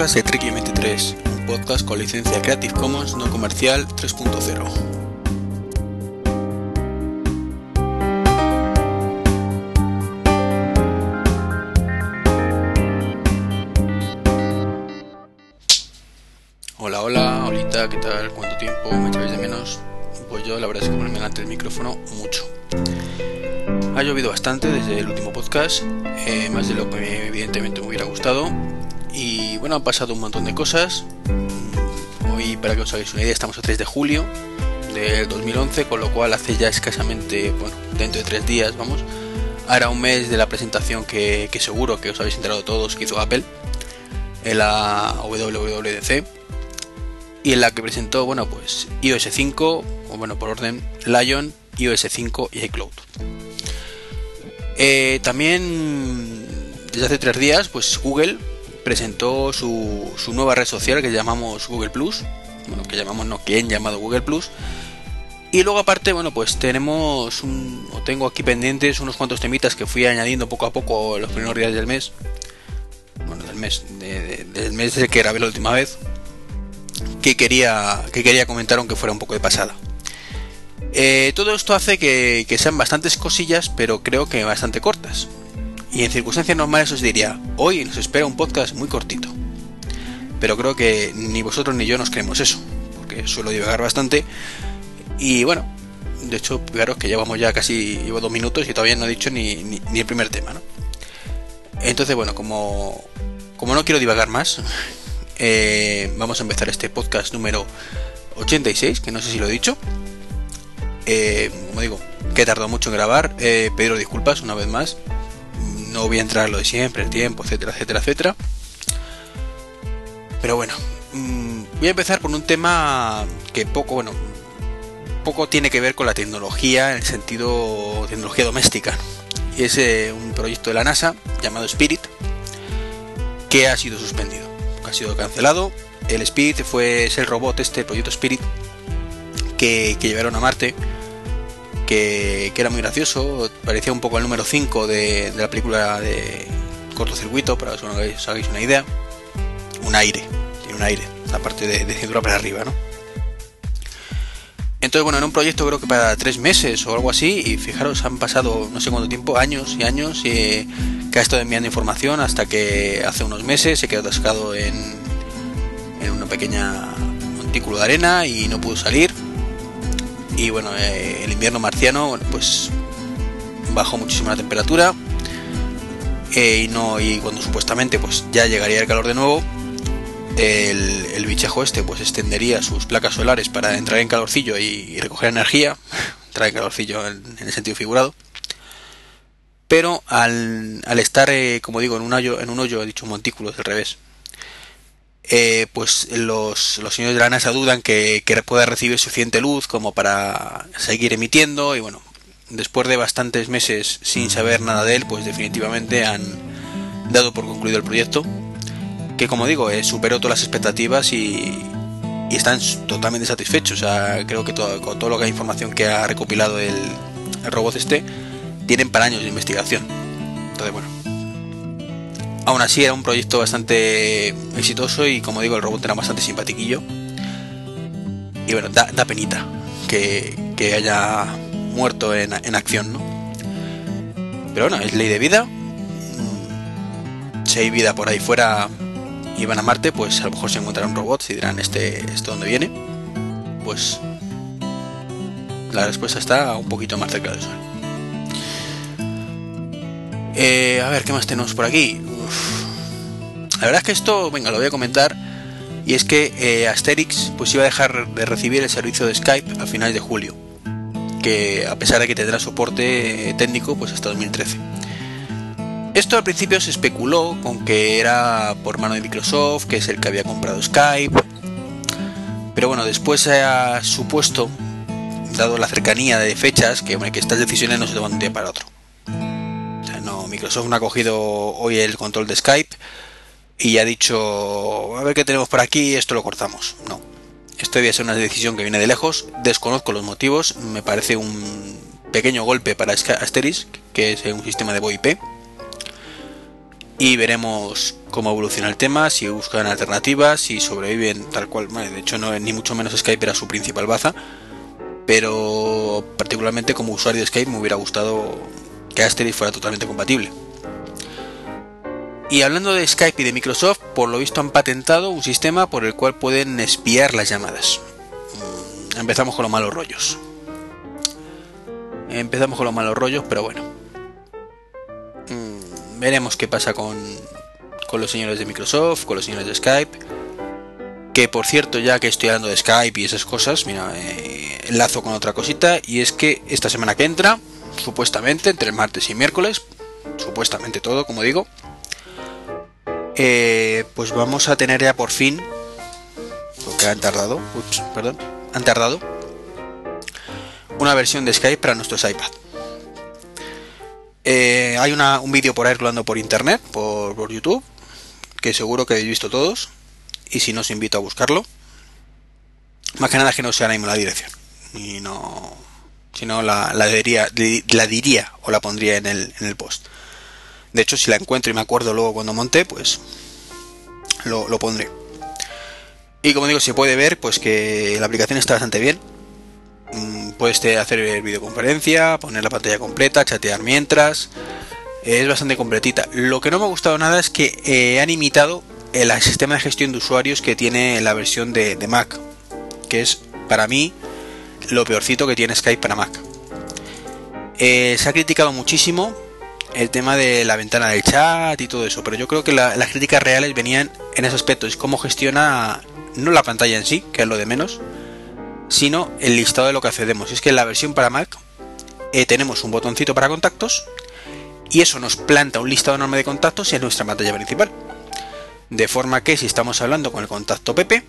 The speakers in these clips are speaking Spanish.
podcast de Tricky 23, un podcast con licencia Creative Commons no comercial 3.0. Hola, hola, ahorita, ¿qué tal? ¿Cuánto tiempo me echáis de menos? Pues yo la verdad es que ponerme delante del micrófono mucho. Ha llovido bastante desde el último podcast, eh, más de lo que evidentemente me hubiera gustado. Y bueno, han pasado un montón de cosas. Hoy, para que os hagáis una idea, estamos a 3 de julio del 2011, con lo cual hace ya escasamente, bueno, dentro de tres días, vamos, hará un mes de la presentación que, que seguro que os habéis enterado todos que hizo Apple en la WWDC y en la que presentó, bueno, pues iOS 5, o bueno, por orden, Lion, iOS 5 y iCloud. Eh, también desde hace tres días, pues Google presentó su, su, nueva red social que llamamos Google Plus. Bueno, que llamamos no, que llamado Google Plus. Y luego aparte, bueno, pues tenemos un, tengo aquí pendientes unos cuantos temitas que fui añadiendo poco a poco los primeros días del mes. Bueno, del mes, de, de, del mes desde que grabé la última vez. Que quería, que quería comentar aunque fuera un poco de pasada. Eh, todo esto hace que, que, sean bastantes cosillas, pero creo que bastante cortas. Y en circunstancias normales os diría, hoy nos espera un podcast muy cortito. Pero creo que ni vosotros ni yo nos creemos eso, porque suelo divagar bastante. Y bueno, de hecho, fijaros que llevamos ya casi llevo dos minutos y todavía no he dicho ni, ni, el primer tema, ¿no? Entonces, bueno, como, como no quiero divagar más, eh, vamos a empezar este podcast número 86, que no sé si lo he dicho. Eh, como digo, que he tardado mucho en grabar, eh, pediros disculpas una vez más. No voy a entrar lo de siempre, el tiempo, etcétera, etcétera, etcétera. Pero bueno, mmm, voy a empezar por un tema que poco, bueno, poco tiene que ver con la tecnología en el sentido tecnología doméstica. Y es eh, un proyecto de la NASA llamado Spirit que ha sido suspendido, ha sido cancelado. El Spirit fue es el robot este, el proyecto Spirit que, que llevaron a Marte que, era muy gracioso, parecía un poco el número 5 de, la película de cortocircuito, para que os hagáis una idea. Un aire, tiene un aire, la parte de, de cintura para arriba, ¿no? Entonces, bueno, era un proyecto creo que para tres meses o algo así, y fijaros, han pasado no sé cuánto tiempo, años y años, y que ha estado enviando información hasta que hace unos meses se quedó atascado en, en una pequeña montículo de arena y no pudo salir y bueno, eh, el invierno marciano, pues bajó muchísimo la temperatura eh, y no y cuando supuestamente pues ya llegaría el calor de nuevo, el, bichejo este pues extendería sus placas solares para entrar en calorcillo y, recoger energía, entrar en calorcillo en, el sentido figurado. Pero al, estar, eh, como digo, en un hoyo, en un hoyo, he dicho montículo, es al revés, eh, pues los, los, señores de la NASA dudan que, que, pueda recibir suficiente luz como para seguir emitiendo y bueno, después de bastantes meses sin saber nada de él, pues definitivamente han dado por concluido el proyecto, que como digo, eh, superó todas las expectativas y, y, están totalmente satisfechos. O sea, creo que todo, con que hay información que ha recopilado el, el robot este, tienen para años de investigación. Entonces, bueno, Aún así era un proyecto bastante exitoso y como digo el robot era bastante simpatiquillo. Y bueno, da, da penita que, que, haya muerto en, en, acción, ¿no? Pero bueno, es ley de vida. Si hay vida por ahí fuera y van a Marte, pues a lo mejor se encontrarán robots y dirán, ¿este, esto dónde viene? Pues la respuesta está un poquito más cerca del Sol. Eh, a ver, ¿qué más tenemos por aquí? La verdad es que esto, venga, lo voy a comentar. Y es que eh, Asterix pues iba a dejar de recibir el servicio de Skype a finales de julio. Que a pesar de que tendrá soporte técnico pues hasta 2013. Esto al principio se especuló con que era por mano de Microsoft, que es el que había comprado Skype. Pero bueno, después se ha supuesto, dado la cercanía de fechas, que estas decisiones no se toman de un día para otro. Microsoft no ha cogido hoy el control de Skype y ha dicho, a ver qué tenemos por aquí, esto lo cortamos. No. Esto debe ser una decisión que viene de lejos, desconozco los motivos, me parece un pequeño golpe para Asterix, que es un sistema de VoIP. y veremos cómo evoluciona el tema, si buscan alternativas, si sobreviven tal cual. de hecho, no ni mucho menos Skype era su principal baza, pero particularmente como usuario de Skype me hubiera gustado que Asterix fuera totalmente compatible. Y hablando de Skype y de Microsoft, por lo visto han patentado un sistema por el cual pueden espiar las llamadas. Mm, empezamos con los malos rollos. Empezamos con los malos rollos, pero bueno. Mm, veremos qué pasa con, con los señores de Microsoft, con los señores de Skype. Que por cierto, ya que estoy hablando de Skype y esas cosas, mira, eh, enlazo con otra cosita. Y es que esta semana que entra, supuestamente, entre el martes y miércoles, supuestamente todo, como digo, eh, pues vamos a tener ya por fin, porque han tardado, perdón, han tardado, una versión de Skype para nuestros iPad. Eh, hay un vídeo por ahí rolando por internet, por, YouTube, que seguro que habéis visto todos, y si no os invito a buscarlo. Más que nada que no sea la misma dirección, y no, si no la, diría, la diría o la pondría en el, en el post. De hecho, si la encuentro y me acuerdo luego cuando monte, pues lo, pondré. Y como digo, se puede ver pues que la aplicación está bastante bien. Mm, puedes hacer videoconferencia, poner la pantalla completa, chatear mientras. Es bastante completita. Lo que no me ha gustado nada es que eh, han imitado el sistema de gestión de usuarios que tiene la versión de, Mac. Que es para mí lo peorcito que tiene Skype para Mac. Eh, se ha criticado muchísimo el tema de la ventana del chat y todo eso, pero yo creo que las críticas reales venían en ese aspecto, es cómo gestiona no la pantalla en sí, que es lo de menos, sino el listado de lo que accedemos. Es que en la versión para Mac eh, tenemos un botoncito para contactos y eso nos planta un listado enorme de contactos en nuestra pantalla principal. De forma que si estamos hablando con el contacto Pepe,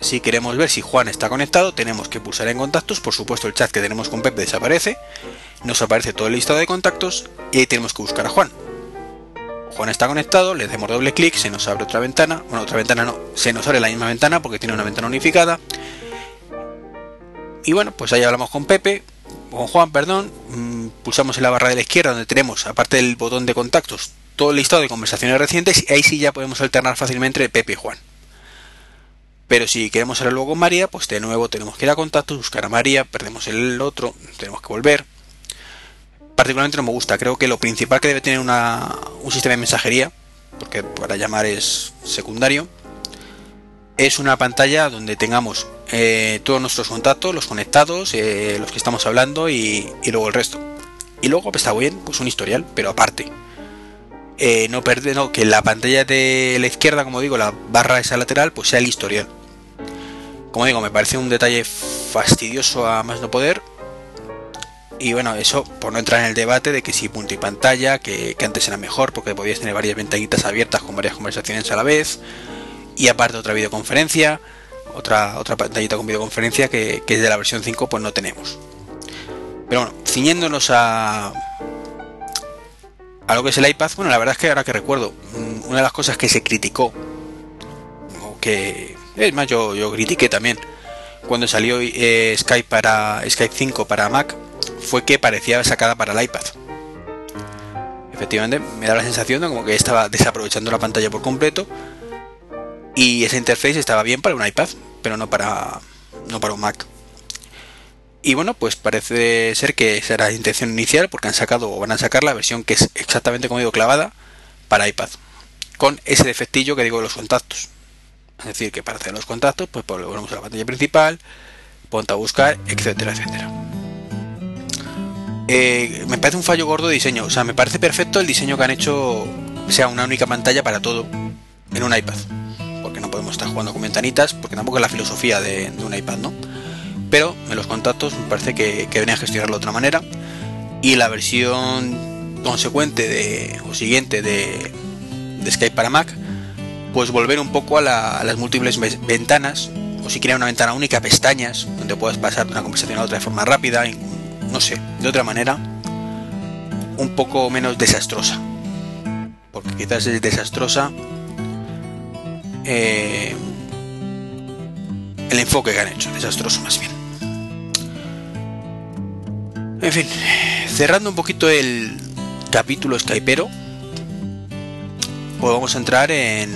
si queremos ver si Juan está conectado, tenemos que pulsar en contactos, por supuesto el chat que tenemos con Pepe desaparece nos aparece todo el listado de contactos y ahí tenemos que buscar a Juan. Juan está conectado, le damos doble clic, se nos abre otra ventana, bueno, otra ventana no, se nos abre la misma ventana porque tiene una ventana unificada. Y bueno, pues ahí hablamos con Pepe, con Juan, perdón, mm, pulsamos en la barra de la izquierda donde tenemos, aparte del botón de contactos, todo el listado de conversaciones recientes y ahí sí ya podemos alternar fácilmente Pepe y Juan. Pero si queremos hablar luego con María, pues de nuevo tenemos que ir a contactos, buscar a María, perdemos el otro, tenemos que volver, particularmente no me gusta. Creo que lo principal que debe tener un sistema de mensajería, porque para llamar es secundario, es una pantalla donde tengamos eh, todos nuestros contactos, los conectados, eh, los que estamos hablando y, luego el resto. Y luego pues, está bien, pues un historial, pero aparte. Eh, no perder, no, que la pantalla de la izquierda, como digo, la barra esa lateral, pues sea el historial. Como digo, me parece un detalle fastidioso a más no poder, y bueno, eso por no entrar en el debate de que si punto y pantalla, que, antes era mejor porque podías tener varias ventanitas abiertas con varias conversaciones a la vez. Y aparte otra videoconferencia, otra, otra pantallita con videoconferencia que, que de la versión 5 pues no tenemos. Pero bueno, ciñéndonos a, a lo que es el iPad, bueno, la verdad es que ahora que recuerdo, mm, una de las cosas que se criticó, o que es más, yo, yo critiqué también, cuando salió eh, Skype para Skype 5 para Mac, fue que parecía sacada para el iPad. Efectivamente, me da la sensación de como que estaba desaprovechando la pantalla por completo y esa interface estaba bien para un iPad, pero no para no para un Mac. Y bueno, pues parece ser que esa era la intención inicial porque han sacado o van a sacar la versión que es exactamente como digo clavada para iPad, con ese defectillo que digo de los contactos. Es decir, que para hacer los contactos, pues volvemos a la pantalla principal, ponte a buscar, etcétera, etcétera. Eh, me parece un fallo gordo de diseño. O sea, me parece perfecto el diseño que han hecho, sea una única pantalla para todo en un iPad. Porque no podemos estar jugando con ventanitas, porque tampoco es la filosofía de, un iPad, ¿no? Pero en los contactos me parece que, que venía a gestionarlo de otra manera. Y la versión consecuente de, o siguiente de, Skype para Mac, pues volver un poco a, las múltiples ventanas, o si quieren una ventana única, pestañas, donde puedas pasar de una conversación a otra de forma rápida, no sé, de otra manera, un poco menos desastrosa. Porque quizás es desastrosa eh, el enfoque que han hecho, desastroso más bien. En fin, cerrando un poquito el capítulo skypero, pues vamos a entrar en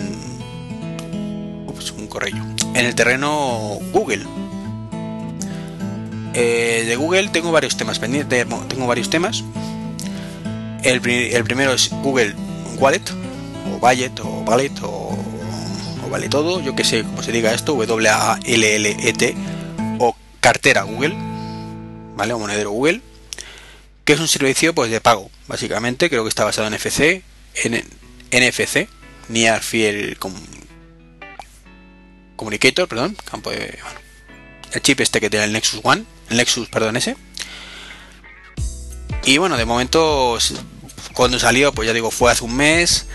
ups, un correo en el terreno Google. Eh, de Google tengo varios temas pendientes, tengo varios temas. El, primero es Google Wallet, o Wallet, o Wallet, o, Vale Todo, yo que sé cómo se diga esto, W-A-L-L-E-T, o cartera Google, ¿vale? O monedero Google, que es un servicio pues de pago, básicamente, creo que está basado en NFC, en NFC, Near Field Communicator, perdón, campo de, el chip este que tiene el Nexus One, el Nexus, perdón, ese. Y bueno, de momento, cuando salió, pues ya digo, fue hace un mes,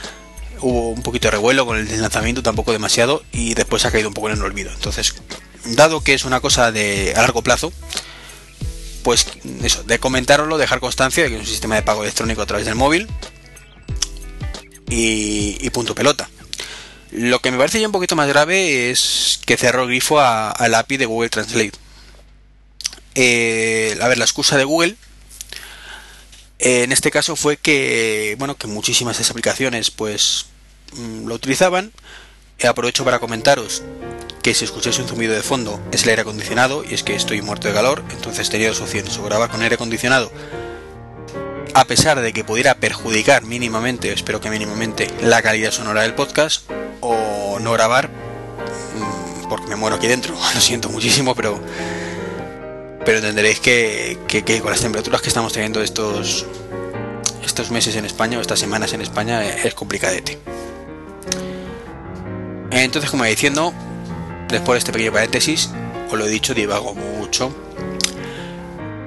hubo un poquito de revuelo con el lanzamiento, tampoco demasiado, y después ha caído un poco en el olvido. Entonces, dado que es una cosa de a largo plazo, pues eso, de comentarlo, dejar constancia de que es un sistema de pago electrónico a través del móvil y, punto pelota. Lo que me parece ya un poquito más grave es que cerró el grifo al API de Google Translate. Eh, a ver, la excusa de Google eh, en este caso fue que, bueno, que muchísimas de esas aplicaciones pues mm, lo utilizaban. Aprovecho para comentaros que si escucháis un zumbido de fondo es el aire acondicionado y es que estoy muerto de calor, entonces tenía dos opciones, o grabar con aire acondicionado a pesar de que pudiera perjudicar mínimamente, espero que mínimamente, la calidad sonora del podcast, o no grabar, mm, porque me muero aquí dentro, lo siento muchísimo, pero pero entenderéis que, con las temperaturas que estamos teniendo estos estos meses en España o estas semanas en España es complicadete. Entonces, como diciendo, después de este pequeño paréntesis, os lo he dicho, divago mucho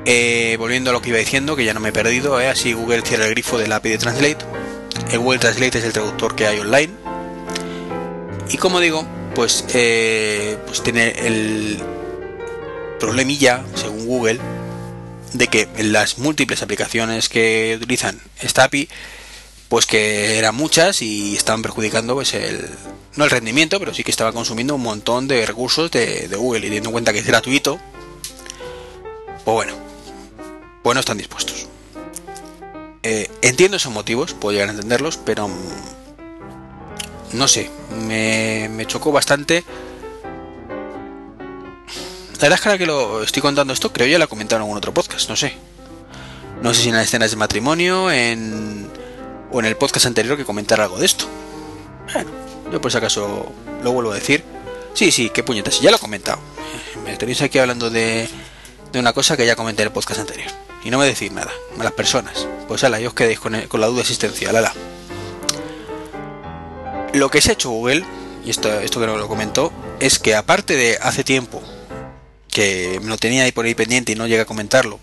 eh, volviendo a lo que iba diciendo, que ya no me he perdido, eh, así Google cierra el grifo del API de Translate. El Google Translate es el traductor que hay online. Y como digo, pues, eh, pues tiene el problemilla, según Google, de que en las múltiples aplicaciones que utilizan esta API, pues que eran muchas y estaban perjudicando pues el no el rendimiento, pero sí que estaba consumiendo un montón de recursos de, Google y teniendo en cuenta que es gratuito, pues bueno, pues no están dispuestos. Eh, entiendo esos motivos, puedo llegar a entenderlos, pero mm, no sé, me, chocó bastante. La verdad es que ahora que lo estoy contando esto, creo ya lo he comentado en algún otro podcast, no sé. No sé si en las escenas de matrimonio en, o en el podcast anterior que comentar algo de esto. Bueno, yo por si acaso lo vuelvo a decir. Sí, sí, qué puñetas, ya lo he comentado. Me tenéis aquí hablando de, de una cosa que ya comenté en el podcast anterior y no me decís nada, a las personas. Pues ala, yo os quedéis con, la duda existencial, ala. Lo que se ha hecho Google, y esto, esto que no lo comentó, es que aparte de hace tiempo, que lo tenía ahí por ahí pendiente y no llegué a comentarlo,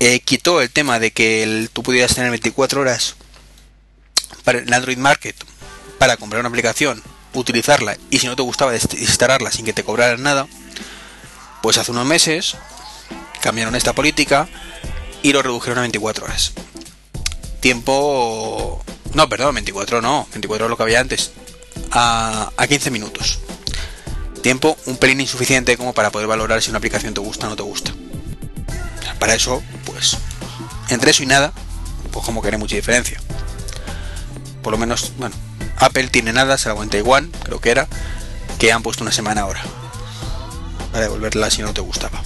eh, quitó el tema de que tú pudieras tener 24 horas para el Android Market para comprar una aplicación, utilizarla y si no te gustaba instalarla sin que te cobraran nada, pues hace unos meses cambiaron esta política y lo redujeron a 24 horas. Tiempo... No, perdón, 24 no, 24 es lo que había antes. A, a 15 minutos. Tiempo un pelín insuficiente como para poder valorar si una aplicación te gusta o no te gusta. Para eso, pues, entre eso y nada, pues como que hay mucha diferencia. Por lo menos, bueno, Apple tiene nada, se la aguanta igual, creo que era, que han puesto una semana ahora. Para devolverla si no te gustaba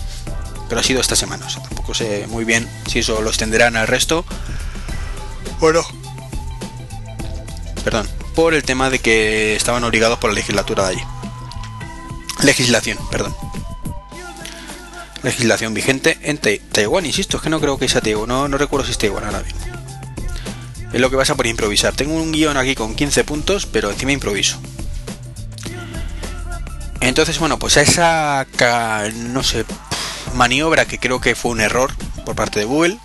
pero ha sido esta semana. tampoco sé muy bien si eso lo extenderán al resto Bueno Perdón, por el tema de que estaban obligados por la legislatura de allí. Legislación, perdón. Legislación vigente en Taiwán, insisto, es que no creo que sea Taiwán, no, recuerdo si es Taiwán ahora mismo. Es lo que pasa por improvisar. Tengo un guion aquí con 15 puntos, pero encima improviso. Entonces, bueno, pues a esa, no sé, maniobra que creo que fue un error por parte de Google,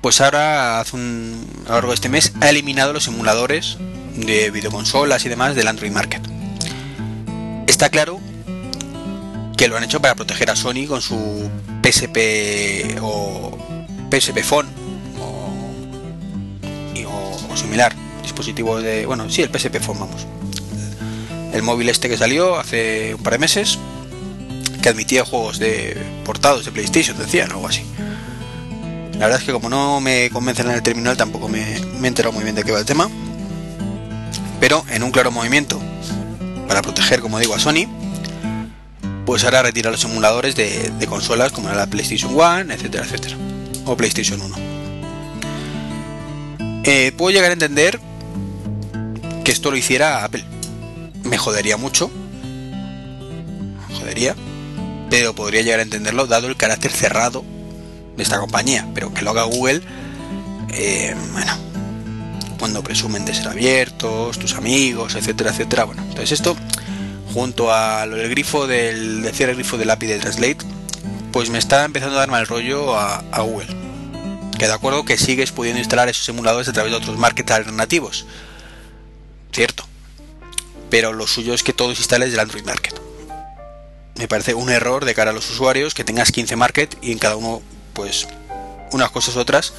pues ahora hace un, a lo largo de este mes ha eliminado los simuladores de videoconsolas y demás del Android Market. Está claro que lo han hecho para proteger a Sony con su PSP o PSP Phone o, o, similar dispositivo de bueno sí el PSP Phone vamos el móvil este que salió hace un par de meses admitía juegos de portados de PlayStation, decían, o algo así. La verdad es que como no me convencen en el terminal, tampoco me he enterado muy bien de qué va el tema. pero en un claro movimiento para proteger, como digo, a Sony, pues ahora retira los emuladores de, consolas como la PlayStation 1, etcétera, etcétera, o PlayStation 1. Eh, puedo llegar a entender que esto lo hiciera Apple. Me jodería mucho. jodería. Pero podría llegar a entenderlo dado el carácter cerrado de esta compañía. Pero que lo haga Google, eh, bueno, cuando presumen de ser abiertos, tus amigos, etcétera, etcétera. Bueno, entonces esto, junto al grifo del, decir el grifo del API de Translate, pues me está empezando a dar mal rollo a, Google. Que de acuerdo que sigues pudiendo instalar esos emuladores a través de otros markets alternativos. Cierto. Pero lo suyo es que todos instales del Android Market. Me parece un error de cara a los usuarios que tengas 15 market y en cada uno, pues, unas cosas otras.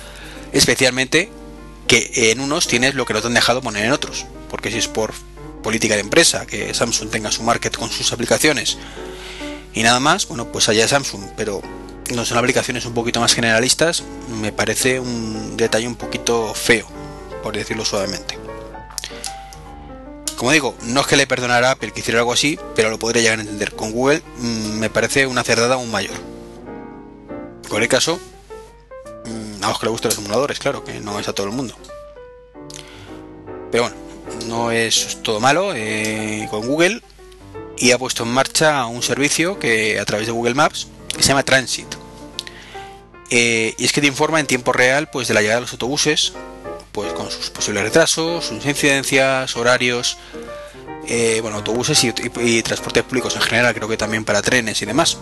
Especialmente que en unos tienes lo que no te han dejado poner en otros. Porque si es por política de empresa, que Samsung tenga su market con sus aplicaciones y nada más, bueno, pues allá Samsung, pero no son aplicaciones un poquito más generalistas, me parece un detalle un poquito feo, por decirlo suavemente. Como digo, no es que le perdonara a Apple que hiciera algo así, pero lo podría llegar a entender. Con Google mm, me parece una cerdada aún mayor. En cualquier caso, a los que le gustan los emuladores, claro, que no es a todo el mundo. Pero bueno, no es todo malo eh, con Google y ha puesto en marcha un servicio que a través de Google Maps que se llama Transit. Eh, y es que te informa en tiempo real pues de la llegada de los autobuses, pues con sus posibles retrasos, sus incidencias, horarios, eh, bueno, autobuses y transportes públicos en general, creo que también para trenes y demás.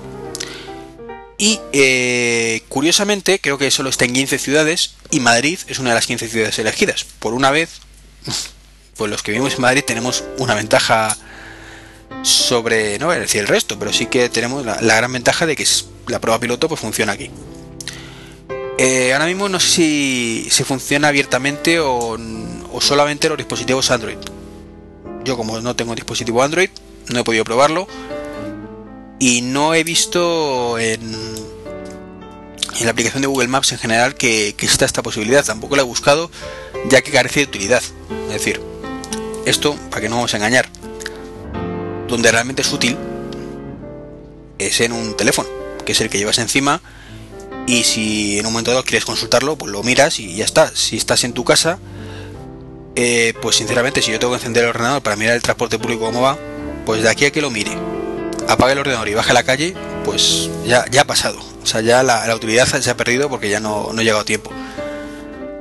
Y curiosamente, creo que solo está en 15 ciudades y Madrid es una de las 15 ciudades elegidas. Por una vez, pues los que vivimos en Madrid tenemos una ventaja sobre, no decir el resto, pero sí que tenemos la, gran ventaja de que la prueba piloto pues funciona aquí. Eh, ahora mismo no sé si, se funciona abiertamente o, o solamente los dispositivos Android. Yo como no tengo dispositivo Android, no he podido probarlo y no he visto en, la aplicación de Google Maps en general que, que exista esta posibilidad. Tampoco la he buscado ya que carece de utilidad. Es decir, esto, para que no vamos a engañar, donde realmente es útil es en un teléfono, que es el que llevas encima y si en un momento dado quieres consultarlo, pues lo miras y ya está. Si estás en tu casa, eh, pues sinceramente si yo tengo que encender el ordenador para mirar el transporte público cómo va, pues de aquí a que lo mire apague el ordenador y baje a la calle, pues ya, ya ha pasado. O sea, ya la, utilidad se ha perdido porque ya no, no ha llegado tiempo.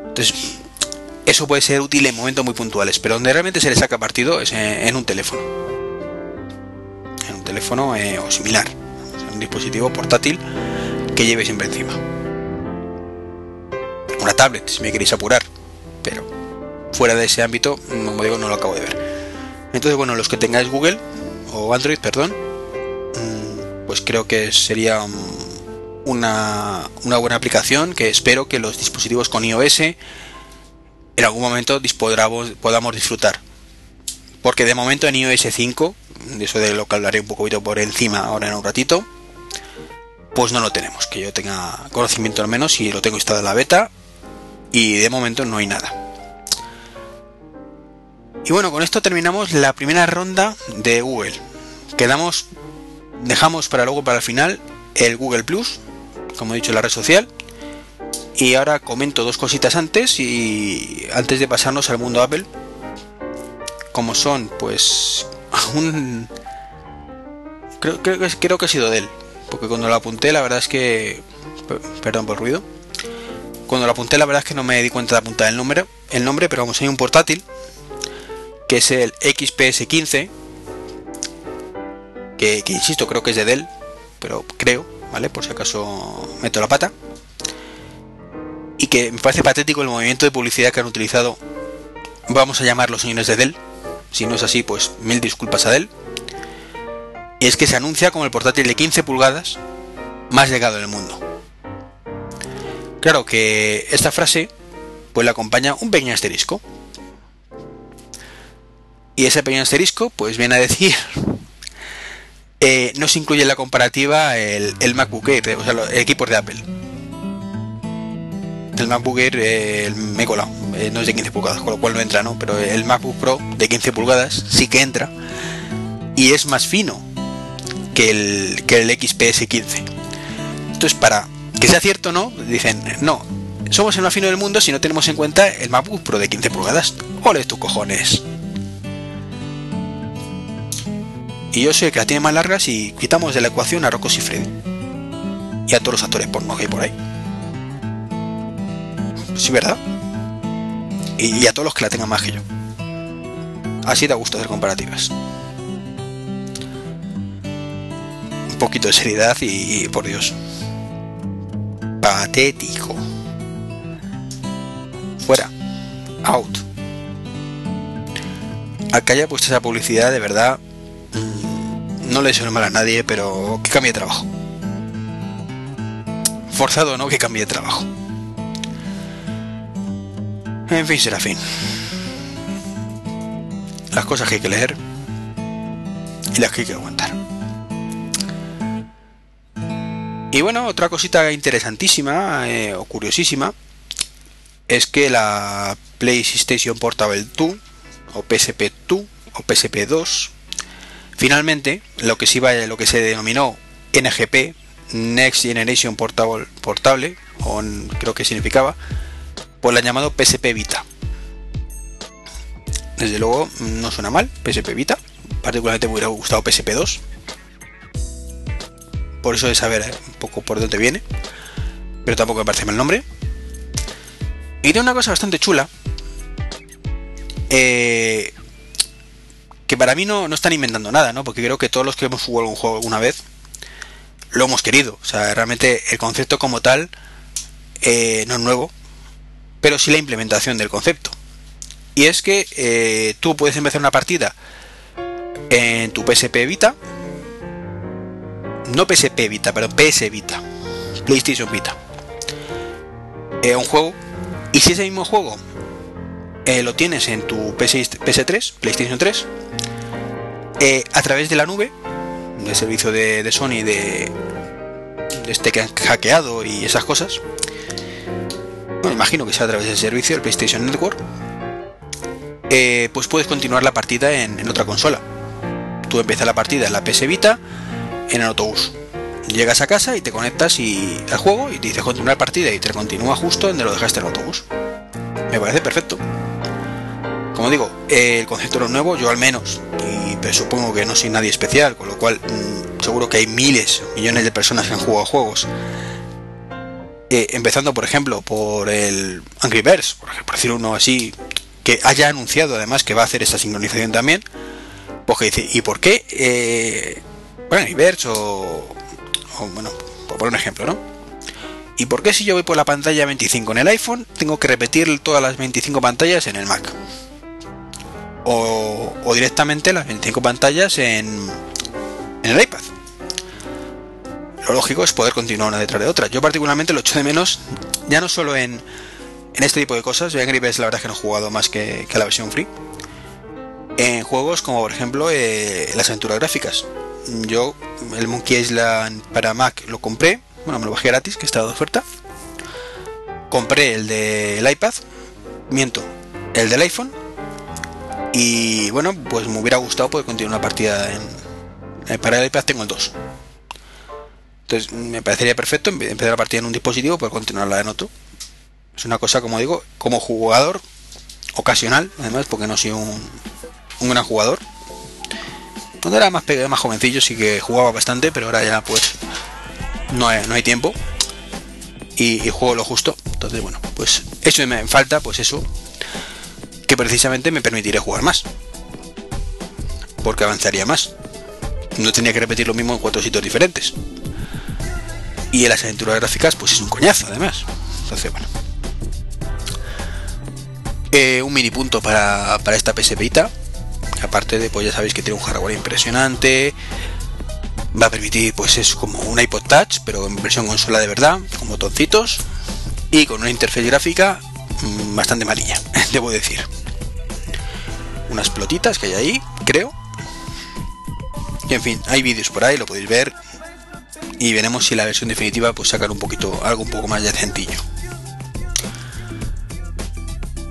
Entonces, eso puede ser útil en momentos muy puntuales, pero donde realmente se le saca partido es en, un teléfono. En un teléfono eh, o similar. un dispositivo portátil que lleve siempre encima. Una tablet, si me queréis apurar. Pero fuera de ese ámbito, como digo, no lo acabo de ver. Entonces, bueno, los que tengáis Google o Android, perdón, pues creo que sería una, buena aplicación que espero que los dispositivos con iOS en algún momento podamos disfrutar. Porque de momento en iOS 5, de eso de lo que hablaré un poquito por encima ahora en un ratito, pues no lo tenemos. Que yo tenga conocimiento al menos y lo tengo instalado en la beta y de momento no hay nada. Y bueno, con esto terminamos la primera ronda de Google. Quedamos dejamos para luego, para el final, el Google Plus, como he dicho, la red social. Y ahora comento dos cositas antes y antes de pasarnos al mundo Apple. Como son, pues, un... Creo, creo, que, ha sido de él. Porque cuando lo apunté, la verdad es que... Perdón por el ruido. Cuando lo apunté, la verdad es que no me di cuenta de apuntar el nombre, el nombre pero vamos, hay un portátil que es el XPS 15 que, insisto, creo que es de Dell, pero creo, ¿vale? Por si acaso meto la pata. Y que me parece patético el movimiento de publicidad que han utilizado, vamos a llamar los señores de Dell. Si no es así, pues mil disculpas a Dell. Es que se anuncia como el portátil de 15 pulgadas más llegado del mundo. Claro que esta frase pues la acompaña un pequeño asterisco. Y ese pequeño asterisco pues viene a decir eh, no se incluye en la comparativa el, el MacBook Air, o sea, los equipos de Apple. El MacBook Air eh, me he eh, no es de 15 pulgadas, con lo cual no entra, ¿no? Pero el MacBook Pro de 15 pulgadas sí que entra y es más fino que el, que el XPS 15. Entonces, para que sea cierto no, dicen, no, somos el más fino del mundo si no tenemos en cuenta el MacBook Pro de 15 pulgadas. ¡Ole tus cojones! Y yo sé que la tiene más largas y quitamos de la ecuación a Rocco y Freddy. Y a todos los actores porno que hay por ahí. Sí, ¿verdad? Y, a todos los que la tengan más que yo. Así da gusto hacer comparativas. Un poquito de seriedad y por Dios. Patético. Fuera. Out. Al que haya puesto esa publicidad, de verdad, mm, no le deseo mal a nadie, pero que cambie de trabajo. Forzado no que cambie de trabajo. En fin, será fin. Las cosas que hay que leer y las que hay que aguantar. Y bueno, otra cosita interesantísima eh, o curiosísima es que la PlayStation Portable 2 o PSP 2 o PSP 2 finalmente lo que se iba lo que se denominó NGP Next Generation Portable Portable o creo que significaba pues la llamado PSP Vita. Desde luego no suena mal PSP Vita. Particularmente me hubiera gustado PSP 2 por eso de saber eh, un poco por dónde viene. Pero tampoco me parece mal nombre. Y de una cosa bastante chula, eh, que para mí no, no, están inventando nada, ¿no? Porque creo que todos los que hemos jugado un juego alguna vez lo hemos querido. O sea, realmente el concepto como tal eh, no es nuevo, pero sí la implementación del concepto. Y es que eh, tú puedes empezar una partida en tu PSP Vita, no PSP Vita, pero PS Vita, PlayStation Vita. un juego y si ese mismo juego eh, lo tienes en tu PS, 3 PlayStation 3, eh, a través de la nube, del servicio de, Sony de, de este que han hackeado y esas cosas, bueno, imagino que sea a través del servicio, el PlayStation Network, eh, pues puedes continuar la partida en, otra consola. Tú empiezas la partida en la PS Vita en el autobús llegas a casa y te conectas y al juego y te dice continuar partida y te continúa justo donde lo dejaste en el autobús. Me parece perfecto. Como digo, el concepto es nuevo, yo al menos, y supongo que no soy nadie especial, con lo cual mm, seguro que hay miles, millones de personas que han jugado juegos. Eh, empezando, por ejemplo, por el Angry Birds, por, decir uno así, que haya anunciado además que va a hacer esa sincronización también, pues que dice, ¿y por qué eh, Angry Birds o bueno, por un ejemplo, ¿no? ¿Y por qué si yo voy por la pantalla 25 en el iPhone, tengo que repetir todas las 25 pantallas en el Mac? O, directamente las 25 pantallas en, en el iPad. Lo lógico es poder continuar una detrás de otra. Yo particularmente lo echo de menos, ya no solo en, en este tipo de cosas, Angry Birds la verdad es que no he jugado más que, que la versión free. En juegos como por ejemplo eh, las aventuras gráficas yo el Monkey Island para Mac lo compré, bueno, me lo bajé gratis, que estaba de oferta. Compré el del iPad, miento, el del iPhone. Y bueno, pues me hubiera gustado poder continuar una partida en. Eh, para el iPad tengo el 2. Entonces me parecería perfecto empezar la partida en un dispositivo para continuarla en otro. Es una cosa, como digo, como jugador ocasional, además, porque no soy un, un gran jugador cuando era más, más jovencillo sí que jugaba bastante, pero ahora ya pues no hay, tiempo. Y, juego lo justo. Entonces, bueno, pues eso me falta, pues eso, que precisamente me permitiré jugar más. Porque avanzaría más. No tenía que repetir lo mismo en cuatro sitios diferentes. Y en las aventuras gráficas, pues es un coñazo, además. Entonces, bueno. Eh, un mini punto para, para esta PS aparte de pues ya sabéis que tiene un hardware impresionante. Va a permitir pues es como un iPod Touch pero en versión consola de verdad con botoncitos y con una interfaz gráfica mm, bastante amarilla debo decir. Unas pelotitas que hay ahí creo. Y en fin hay vídeos por ahí lo podéis ver y veremos si la versión definitiva pues sacar un poquito algo un poco más decentillo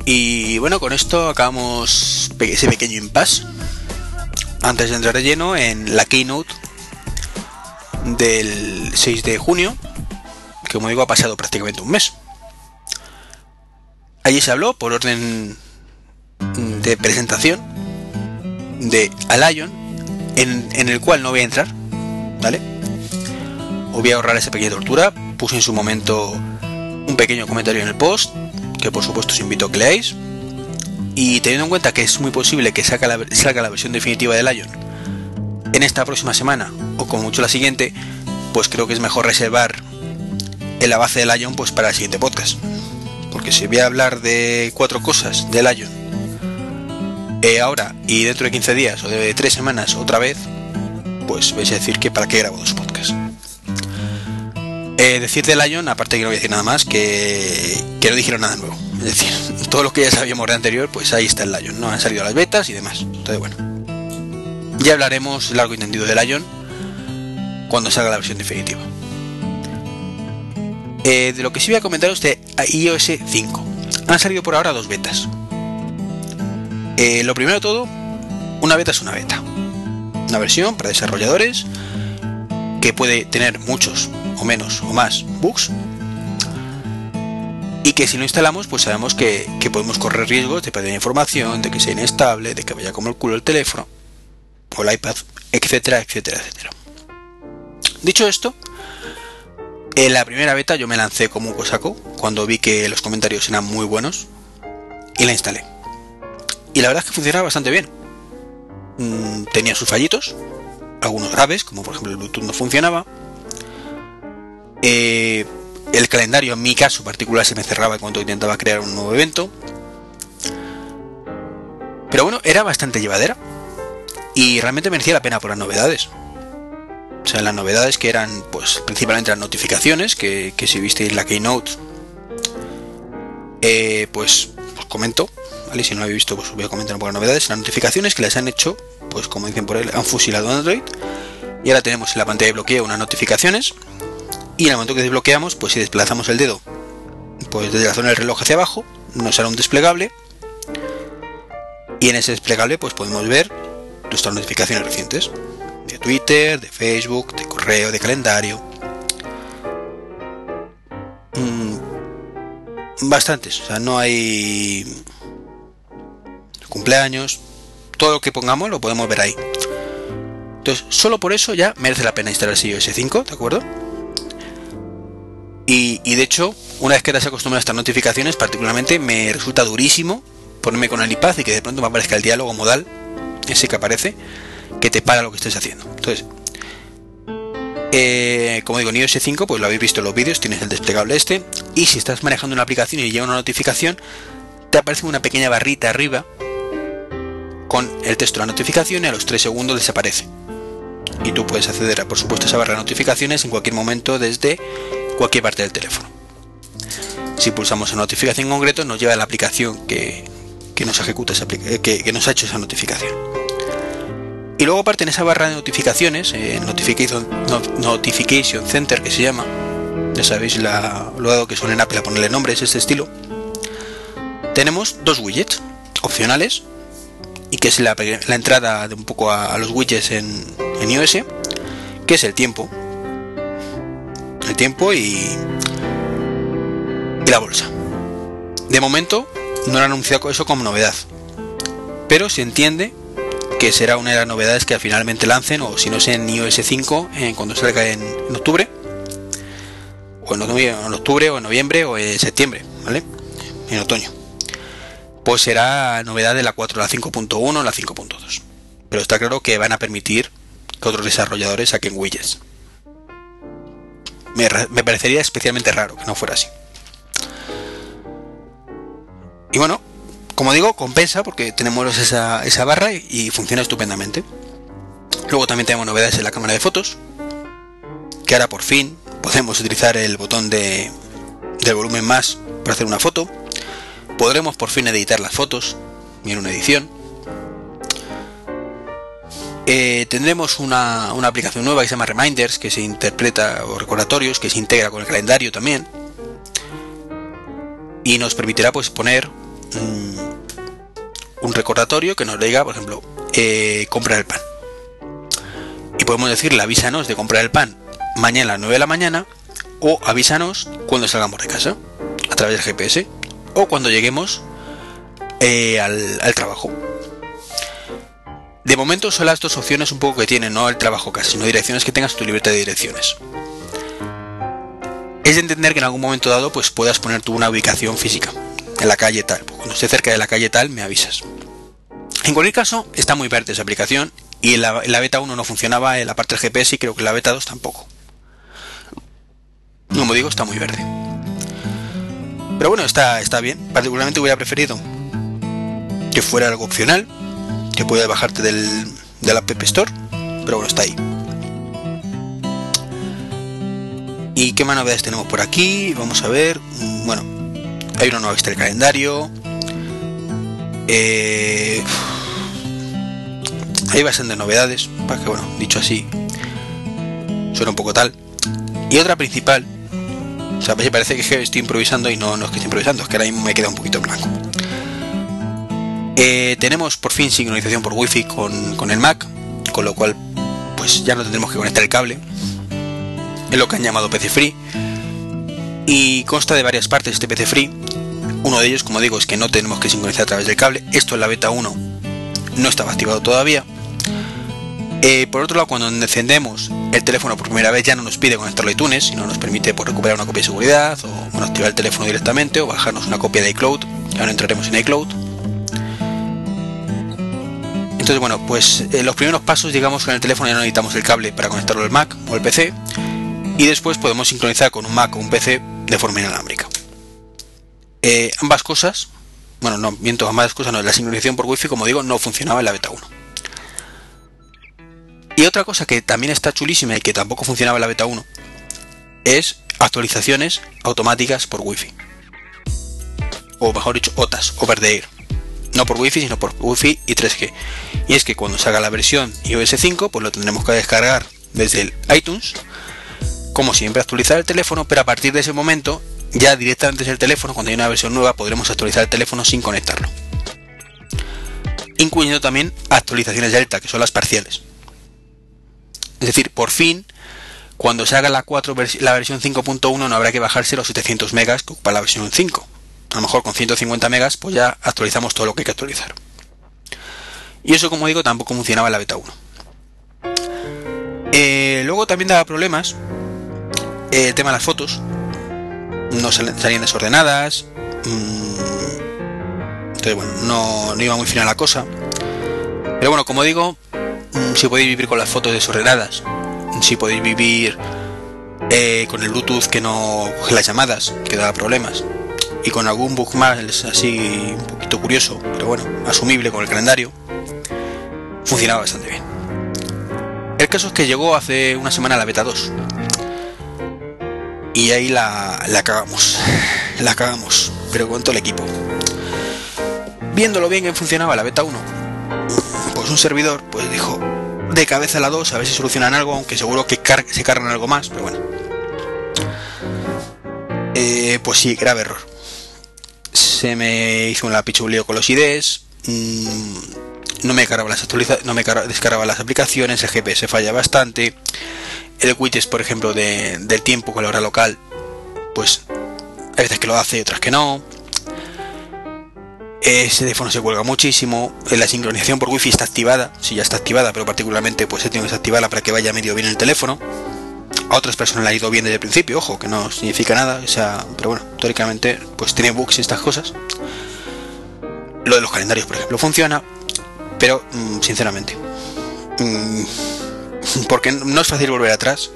Y bueno, con esto acabamos ese pequeño impasse. Antes de entrar de lleno en la keynote del 6 de junio, que como digo ha pasado prácticamente un mes. Allí se habló por orden de presentación de Alion, en, en el cual no voy a entrar, ¿vale? Os voy a ahorrar esa pequeña tortura. Puse en su momento un pequeño comentario en el post, que por supuesto os invito a que leáis. Y teniendo en cuenta que es muy posible que salga la, versión definitiva de Lion en esta próxima semana, o como mucho la siguiente, pues creo que es mejor reservar el avance de Lion pues para el siguiente podcast. Porque si voy a hablar de cuatro cosas de Lion eh, ahora y dentro de 15 días o de 3 semanas otra vez, pues vais a decir que para qué grabo dos podcasts. Eh, decir de Lion, aparte que no voy a decir nada más, que, que no dijeron nada nuevo. Es decir, todo lo que ya sabíamos de anterior, pues ahí está el Lion, ¿no? Han salido las betas y demás. Entonces, bueno. Ya hablaremos largo y tendido de Lion cuando salga la versión definitiva. Eh, de lo que sí voy a comentaros de iOS 5. Han salido por ahora dos betas. Eh, lo primero de todo, una beta es una beta. Una versión para desarrolladores que puede tener muchos o menos o más bugs y que si lo instalamos pues sabemos que, podemos correr riesgos de perder información, de que sea inestable, de que vaya como el culo el teléfono o el iPad, etcétera, etcétera, etcétera. Dicho esto, en la primera beta yo me lancé como un cosaco cuando vi que los comentarios eran muy buenos y la instalé. Y la verdad es que funcionaba bastante bien. Mm, tenía sus fallitos, algunos graves, como por ejemplo el Bluetooth no funcionaba. Eh, el calendario en mi caso particular se me cerraba cuando intentaba crear un nuevo evento. Pero bueno, era bastante llevadera. Y realmente merecía la pena por las novedades. O sea, las novedades que eran, pues, principalmente las notificaciones, que, si visteis la Keynote, eh, pues, os comento, ¿vale? Si no lo habéis visto, pues os voy a comentar un poco las novedades. Las notificaciones que les han hecho, pues, como dicen por él, han fusilado Android. Y ahora tenemos en la pantalla de bloqueo unas notificaciones. Y en el momento que desbloqueamos, pues si desplazamos el dedo, pues desde la zona del reloj hacia abajo, nos hará un desplegable. Y en ese desplegable, pues podemos ver nuestras notificaciones recientes de Twitter, de Facebook, de correo, de calendario. Mm, bastantes, o sea, no hay cumpleaños, todo lo que pongamos lo podemos ver ahí. Entonces, solo por eso ya merece la pena instalar iOS 5, ¿de acuerdo? Y, de hecho, una vez que te has acostumbrado a estas notificaciones, particularmente me resulta durísimo ponerme con el iPad y que de pronto me aparezca el diálogo modal, ese que aparece, que te para lo que estés haciendo. Entonces, eh, como digo, en iOS 5, pues lo habéis visto en los vídeos, tienes el desplegable este, y si estás manejando una aplicación y llega una notificación, te aparece una pequeña barrita arriba con el texto de la notificación y a los 3 segundos desaparece. Y tú puedes acceder a, por supuesto, esa barra de notificaciones en cualquier momento desde cualquier parte del teléfono. Si pulsamos a notificación en concreto, nos lleva a la aplicación que, nos ejecuta eh, que nos ha hecho esa notificación. Y luego aparte en esa barra de notificaciones, eh, notification, notification Center que se llama, ya sabéis la, lo dado que en Apple a ponerle nombres, este estilo, tenemos dos widgets opcionales y que es la, entrada de un poco a, los widgets en, en, iOS, que es el tiempo, el tiempo y, la bolsa. De momento no han anunciado eso como novedad, pero se entiende que será una de las novedades que finalmente lancen, o si no es en iOS 5, en, cuando salga en, octubre, o en, octubre, o en noviembre, o en septiembre, ¿vale? En otoño. Pues será novedad de la 4, la 5.1, la 5.2. Pero está claro que van a permitir que otros desarrolladores saquen widgets. Me, me parecería especialmente raro que no fuera así. Y bueno, como digo, compensa porque tenemos esa, esa barra y, funciona estupendamente. Luego también tenemos novedades en la cámara de fotos, que ahora por fin podemos utilizar el botón de, del volumen más para hacer una foto. Podremos por fin editar las fotos en una edición. Eh, tendremos una, una, aplicación nueva que se llama Reminders, que se interpreta, o recordatorios, que se integra con el calendario también. Y nos permitirá pues poner un recordatorio que nos diga, por ejemplo, eh, comprar el pan. Y podemos decirle avísanos de comprar el pan mañana a las 9 de la mañana o avísanos cuando salgamos de casa a través del GPS o cuando lleguemos eh, al, al, trabajo. De momento son las dos opciones un poco que tienen, no el trabajo casi, sino direcciones que tengas tu libreta de direcciones. Es de entender que en algún momento dado pues puedas poner tú una ubicación física en la calle tal. Cuando esté cerca de la calle tal me avisas. En cualquier caso, está muy verde esa aplicación y la, la beta 1 no funcionaba en la parte del GPS y creo que la beta 2 tampoco. Como digo, está muy verde. Pero bueno, está, está bien. Particularmente hubiera preferido que fuera algo opcional, que puedas bajarte del, de la App Store, pero bueno, está ahí. ¿Y qué más novedades tenemos por aquí? Vamos a ver. Bueno, hay una nueva vista del calendario. Eh, hay bastantes novedades, para que bueno, dicho así, suena un poco tal. Y otra principal, o sea, parece que estoy improvisando y no, no es que improvisando, es que ahora mismo me queda un poquito blanco. Eh, tenemos por fin sincronización por wifi con, con el Mac, con lo cual pues ya no tendremos que conectar el cable. Es lo que han llamado PC Free. Y consta de varias partes este PC Free. Uno de ellos, como digo, es que no tenemos que sincronizar a través del cable. Esto en la beta 1 no estaba activado todavía. Eh, por otro lado, cuando encendemos el teléfono por primera vez ya no nos pide conectarlo a iTunes, sino nos permite pues, recuperar una copia de seguridad o activar el teléfono directamente o bajarnos una copia de iCloud. Ya ahora entraremos en iCloud. Entonces, bueno, pues eh, los primeros pasos, digamos, con el teléfono ya no necesitamos el cable para conectarlo al Mac o al PC. Y después podemos sincronizar con un Mac o un PC de forma inalámbrica. Eh, ambas cosas, bueno, no, miento, ambas cosas no, la sincronización por Wi-Fi, como digo, no funcionaba en la beta 1. Y otra cosa que también está chulísima y que tampoco funcionaba en la beta 1 es actualizaciones automáticas por Wi-Fi. O mejor dicho, OTAS, over the air. No por Wi-Fi, sino por Wi-Fi y 3G. Y es que cuando salga la versión iOS 5, pues lo tendremos que descargar desde el iTunes. Como siempre, actualizar el teléfono, pero a partir de ese momento, ya directamente desde el teléfono, cuando hay una versión nueva, podremos actualizar el teléfono sin conectarlo. Incluyendo también actualizaciones Delta, que son las parciales. Es decir, por fin, cuando se haga la, 4 la versión 5.1 no habrá que bajarse los 700 megas que ocupa la versión 5. A lo mejor con 150 megas pues ya actualizamos todo lo que hay que actualizar. Y eso como digo tampoco funcionaba en la beta 1. Eh, luego también daba problemas eh, el tema de las fotos. No salían desordenadas. Mmm, entonces bueno, no, no iba muy fina la cosa. Pero bueno, como digo, Mm, si podéis vivir con las fotos desordenadas, si podéis vivir eh, con el Bluetooth que no coge las llamadas, que da problemas, y con algún bug más así un poquito curioso, pero bueno, asumible con el calendario, funcionaba bastante bien. El caso es que llegó hace una semana la beta 2. Y ahí la, la cagamos. La cagamos. Pero con todo el equipo. Viéndolo bien que funcionaba la beta 1, pues un servidor pues dijo de cabeza la 2 a ver si solucionan algo, aunque seguro que se cargan algo más, pero bueno. Eh, pues sí, grave error. Se me hizo un pichuleo con los IDs. Mm, no me cargaba las no me descargaba las aplicaciones, el GPS falla bastante. El widget, por ejemplo, del tiempo con la hora local, pues hay veces que lo hace otras que no. Ese teléfono se cuelga muchísimo. La sincronización por wifi está activada. Si ya está activada, pero particularmente pues he tenido que desactivarla para que vaya medio bien el teléfono. A otras personas le ha ido bien desde el principio, ojo, que no significa nada. O sea, pero bueno, teóricamente pues tiene bugs y estas cosas. Lo de los calendarios, por ejemplo, funciona. Pero, mm, sinceramente. Mm, porque no es fácil volver atrás.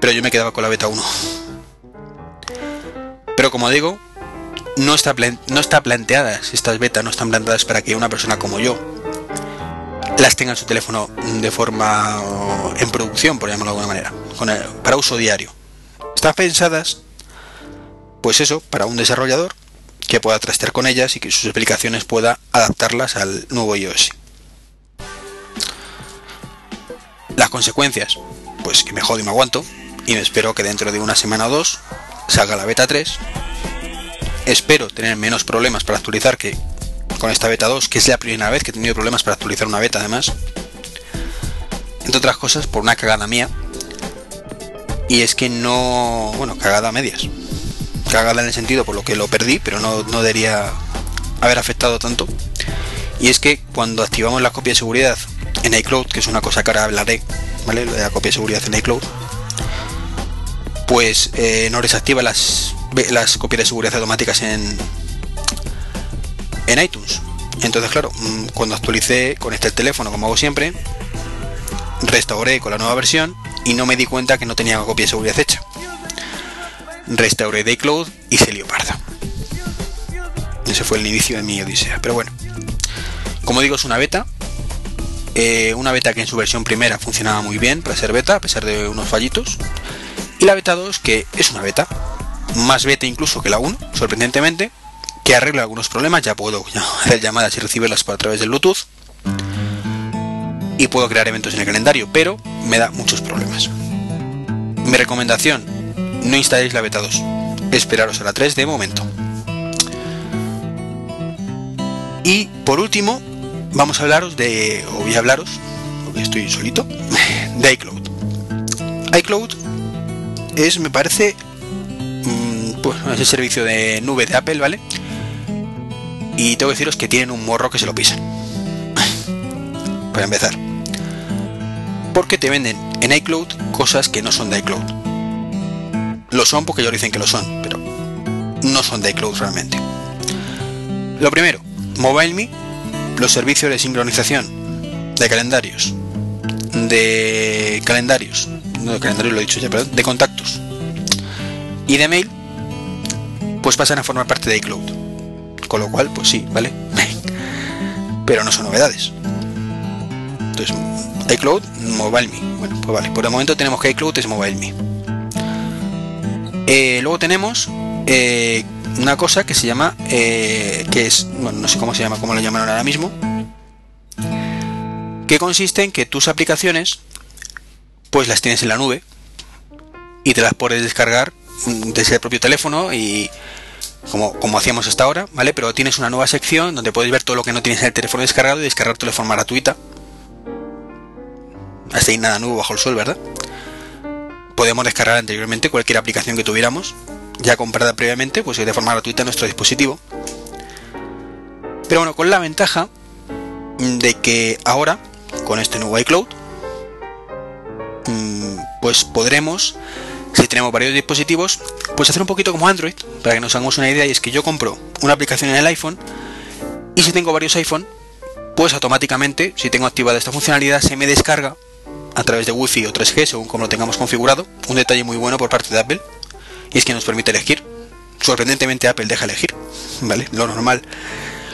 Pero yo me quedaba con la beta 1. Pero como digo, no está, no está planteadas, estas betas no están planteadas para que una persona como yo las tenga en su teléfono de forma en producción, por llamarlo de alguna manera, con para uso diario. Están pensadas, pues eso, para un desarrollador que pueda trastear con ellas y que sus aplicaciones pueda adaptarlas al nuevo iOS. Las consecuencias, pues que me jodo y me aguanto, y me espero que dentro de una semana o dos salga la beta 3 espero tener menos problemas para actualizar que con esta beta 2, que es la primera vez que he tenido problemas para actualizar una beta además. Entre otras cosas, por una cagada mía. Y es que no... Bueno, cagada a medias. Cagada en el sentido por lo que lo perdí, pero no, no debería haber afectado tanto. Y es que cuando activamos la copia de seguridad en iCloud, que es una cosa que ahora hablaré, ¿vale? de la copia de seguridad en iCloud, pues eh, no desactiva las, las copias de seguridad automáticas en, en iTunes. Entonces, claro, mm, cuando actualicé, conecté el teléfono como hago siempre, restauré con la nueva versión y no me di cuenta que no tenía copia de seguridad hecha. Restauré de iCloud y se lió parda. Ese fue el inicio de mi odisea. Pero bueno, como digo, es una beta. Eh, una beta que en su versión primera funcionaba muy bien para ser beta, a pesar de unos fallitos. Y la beta 2, que es una beta, más beta incluso que la 1, sorprendentemente, que arregla algunos problemas. Ya puedo hacer llamadas y recibirlas por a través del Bluetooth. Y puedo crear eventos en el calendario, pero me da muchos problemas. Mi recomendación, no instaléis la beta 2. Esperaros a la 3 de momento. Y por último, vamos a hablaros de, o voy a hablaros, porque estoy solito, de iCloud. iCloud es, me parece, mm, pues, es el servicio de nube de Apple, ¿vale? Y tengo que deciros que tienen un morro que se lo pisan. Para empezar. Porque te venden en iCloud cosas que no son de iCloud. Lo son porque ellos dicen que lo son, pero no son de iCloud realmente. Lo primero, MobileMe los servicios de sincronización de calendarios, de calendarios, no de calendarios lo he dicho ya, perdón, de contactos y de mail, pues pasan a formar parte de iCloud. Con lo cual, pues sí, ¿vale? Pero no son novedades. Entonces, iCloud, MobileMe. Bueno, pues vale, por el momento tenemos que iCloud es MobileMe. Eh, luego tenemos eh, una cosa que se llama, eh, que es, bueno, no sé cómo se llama, cómo lo llamaron ahora mismo, que consiste en que tus aplicaciones, pues las tienes en la nube y te las puedes descargar desde el propio teléfono y como, como hacíamos hasta ahora, ¿vale? Pero tienes una nueva sección donde puedes ver todo lo que no tienes en el teléfono descargado y descargártelo de forma gratuita. Hasta ahí nada nuevo bajo el sol, ¿verdad? Podemos descargar anteriormente cualquier aplicación que tuviéramos ya comprada previamente, pues de forma gratuita en nuestro dispositivo. Pero bueno, con la ventaja de que ahora, con este nuevo iCloud, mm, pues podremos, si tenemos varios dispositivos, pues hacer un poquito como Android, para que nos hagamos una idea, y es que yo compro una aplicación en el iPhone, y si tengo varios iPhone, pues automáticamente, si tengo activada esta funcionalidad, se me descarga a través de Wi-Fi o 3G, según como lo tengamos configurado. Un detalle muy bueno por parte de Apple y es que nos permite elegir. Sorprendentemente Apple deja elegir, ¿vale? Lo normal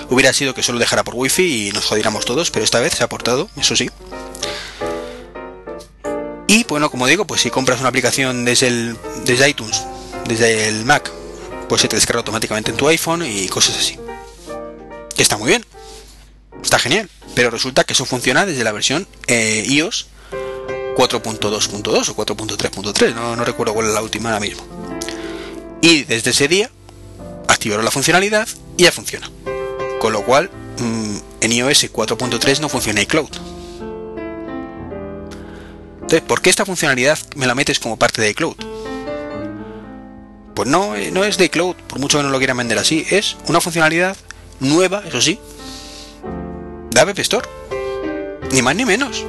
hubiera sido que solo dejara por wifi y nos jodiéramos todos, pero esta vez se ha portado, eso sí. Y bueno, como digo, pues si compras una aplicación desde, el, desde iTunes, desde el Mac, pues se te descarga automáticamente en tu iPhone y cosas así. Está muy bien, está genial, pero resulta que eso funciona desde la versión eh, iOS 4.2.2 o 4.3.3, no, no recuerdo cuál es la última ahora mismo. Y desde ese día activaron la funcionalidad y ya funciona. Con lo cual, mm, en iOS 4.3 no funciona iCloud. Entonces, ¿por qué esta funcionalidad me la metes como parte de iCloud? Pues no, eh, no es de iCloud, por mucho que no lo quieran vender así, es una funcionalidad nueva, eso sí, de App Store. Ni más ni menos.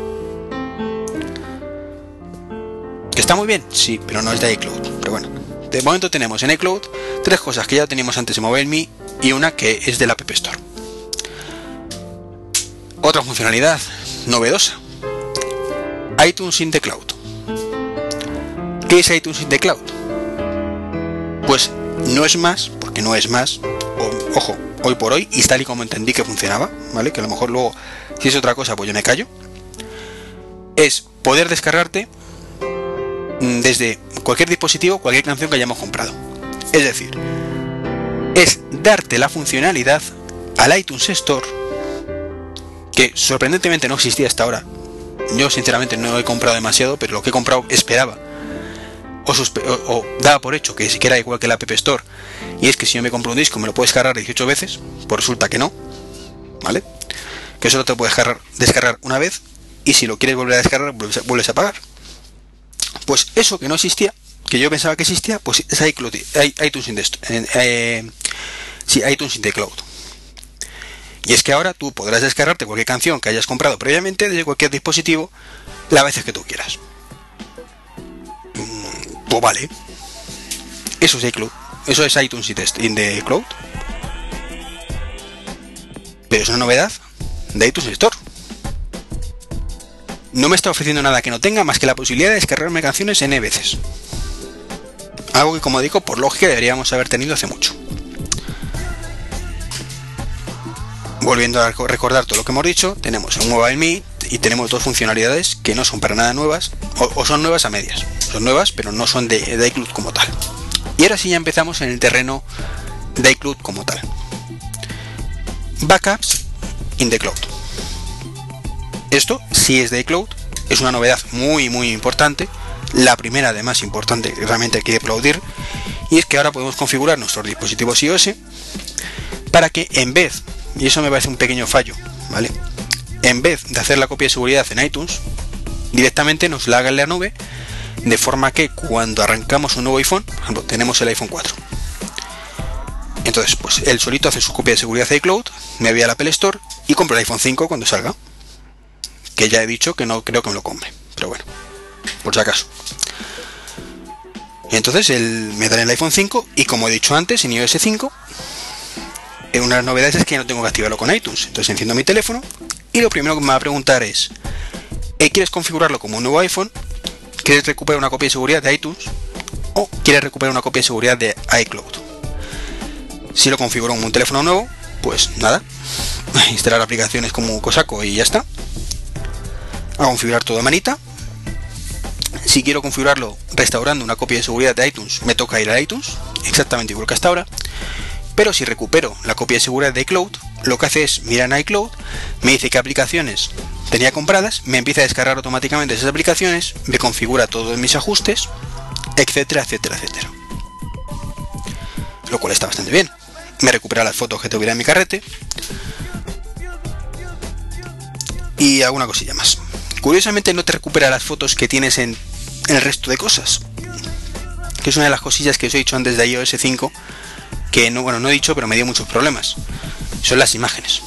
¿Que está muy bien? Sí, pero no es de iCloud. Pero bueno, de momento tenemos en iCloud tres cosas que ya teníamos antes en MobileMe y una que es del App Store. Otra funcionalidad novedosa. iTunes in the Cloud. ¿Qué es iTunes in the Cloud? Pues no es más, porque no es más, ojo, hoy por hoy, y tal y como entendí que funcionaba, ¿vale? Que a lo mejor luego, si es otra cosa, pues yo me callo. Es poder descargarte mm, desde cualquier dispositivo, cualquier canción que hayamos comprado. Es decir, es darte la funcionalidad al iTunes Store, que sorprendentemente no existía hasta ahora. Yo sinceramente no he comprado demasiado, pero lo que he comprado esperaba o, daba por hecho que siquiera igual que la App Store, y es que si yo me compro un disco me lo puedes descargar 18 veces, pues resulta que no, ¿vale? Que solo te puedes descargar, descargar una vez, y si lo quieres volver a descargar, vuelves a pagar. Pues eso que no existía, que yo pensaba que existía, pues es iTunes in, eh, sí, iTunes in the Cloud. Y es que ahora tú podrás descargarte cualquier canción que hayas comprado previamente desde cualquier dispositivo las veces que tú quieras. Mm, pues vale. Eso es iCloud. Eso es iTunes in the Cloud. Pero es una novedad de iTunes Store. No me está ofreciendo nada que no tenga más que la posibilidad de descargarme canciones N veces. Algo que como digo, por lógica deberíamos haber tenido hace mucho. Volviendo a recordar todo lo que hemos dicho, tenemos un Mobile Me y tenemos dos funcionalidades que no son para nada nuevas, o, son nuevas a medias. Son nuevas, pero no son de, de iCloud como tal. Y ahora sí ya empezamos en el terreno de iCloud como tal. Backups in the cloud. Esto sí es de iCloud, es una novedad muy muy importante, la primera además importante que realmente hay que aplaudir, y es que ahora podemos configurar nuestros dispositivos iOS para que en vez y eso me parece un pequeño fallo, ¿vale? En vez de hacer la copia de seguridad en iTunes, directamente nos la haga en la nube, de forma que cuando arrancamos un nuevo iPhone, por ejemplo, tenemos el iPhone 4. Entonces, pues él solito hace su copia de seguridad de iCloud, me voy al Apple Store y compro el iPhone 5 cuando salga. Que ya he dicho que no creo que me lo compre, pero bueno, por si acaso. Entonces él me da el iPhone 5 y como he dicho antes, en iOS 5 una de las novedades es que ya no tengo que activarlo con iTunes. Entonces enciendo mi teléfono y lo primero que me va a preguntar es, eh, ¿quieres configurarlo como un nuevo iPhone? ¿Quieres recuperar una copia de seguridad de iTunes? ¿O quieres recuperar una copia de seguridad de iCloud? Si lo configuro como un teléfono nuevo, pues nada, instalar aplicaciones como Cosaco y ya está. A configurar todo de manita. Si quiero configurarlo restaurando una copia de seguridad de iTunes, me toca ir a iTunes, exactamente igual que hasta ahora. Pero si recupero la copia de seguridad de iCloud, lo que hace es mirar en iCloud, me dice qué aplicaciones tenía compradas, me empieza a descargar automáticamente esas aplicaciones, me configura todos mis ajustes, etcétera, etcétera, etcétera. Lo cual está bastante bien. Me recupera las fotos que tuviera en mi carrete. Y alguna cosilla más. Curiosamente no te recupera las fotos que tienes en, el resto de cosas. Que es una de las cosillas que os he dicho antes de iOS 5 que no, bueno, no he dicho, pero me dio muchos problemas. Son las imágenes.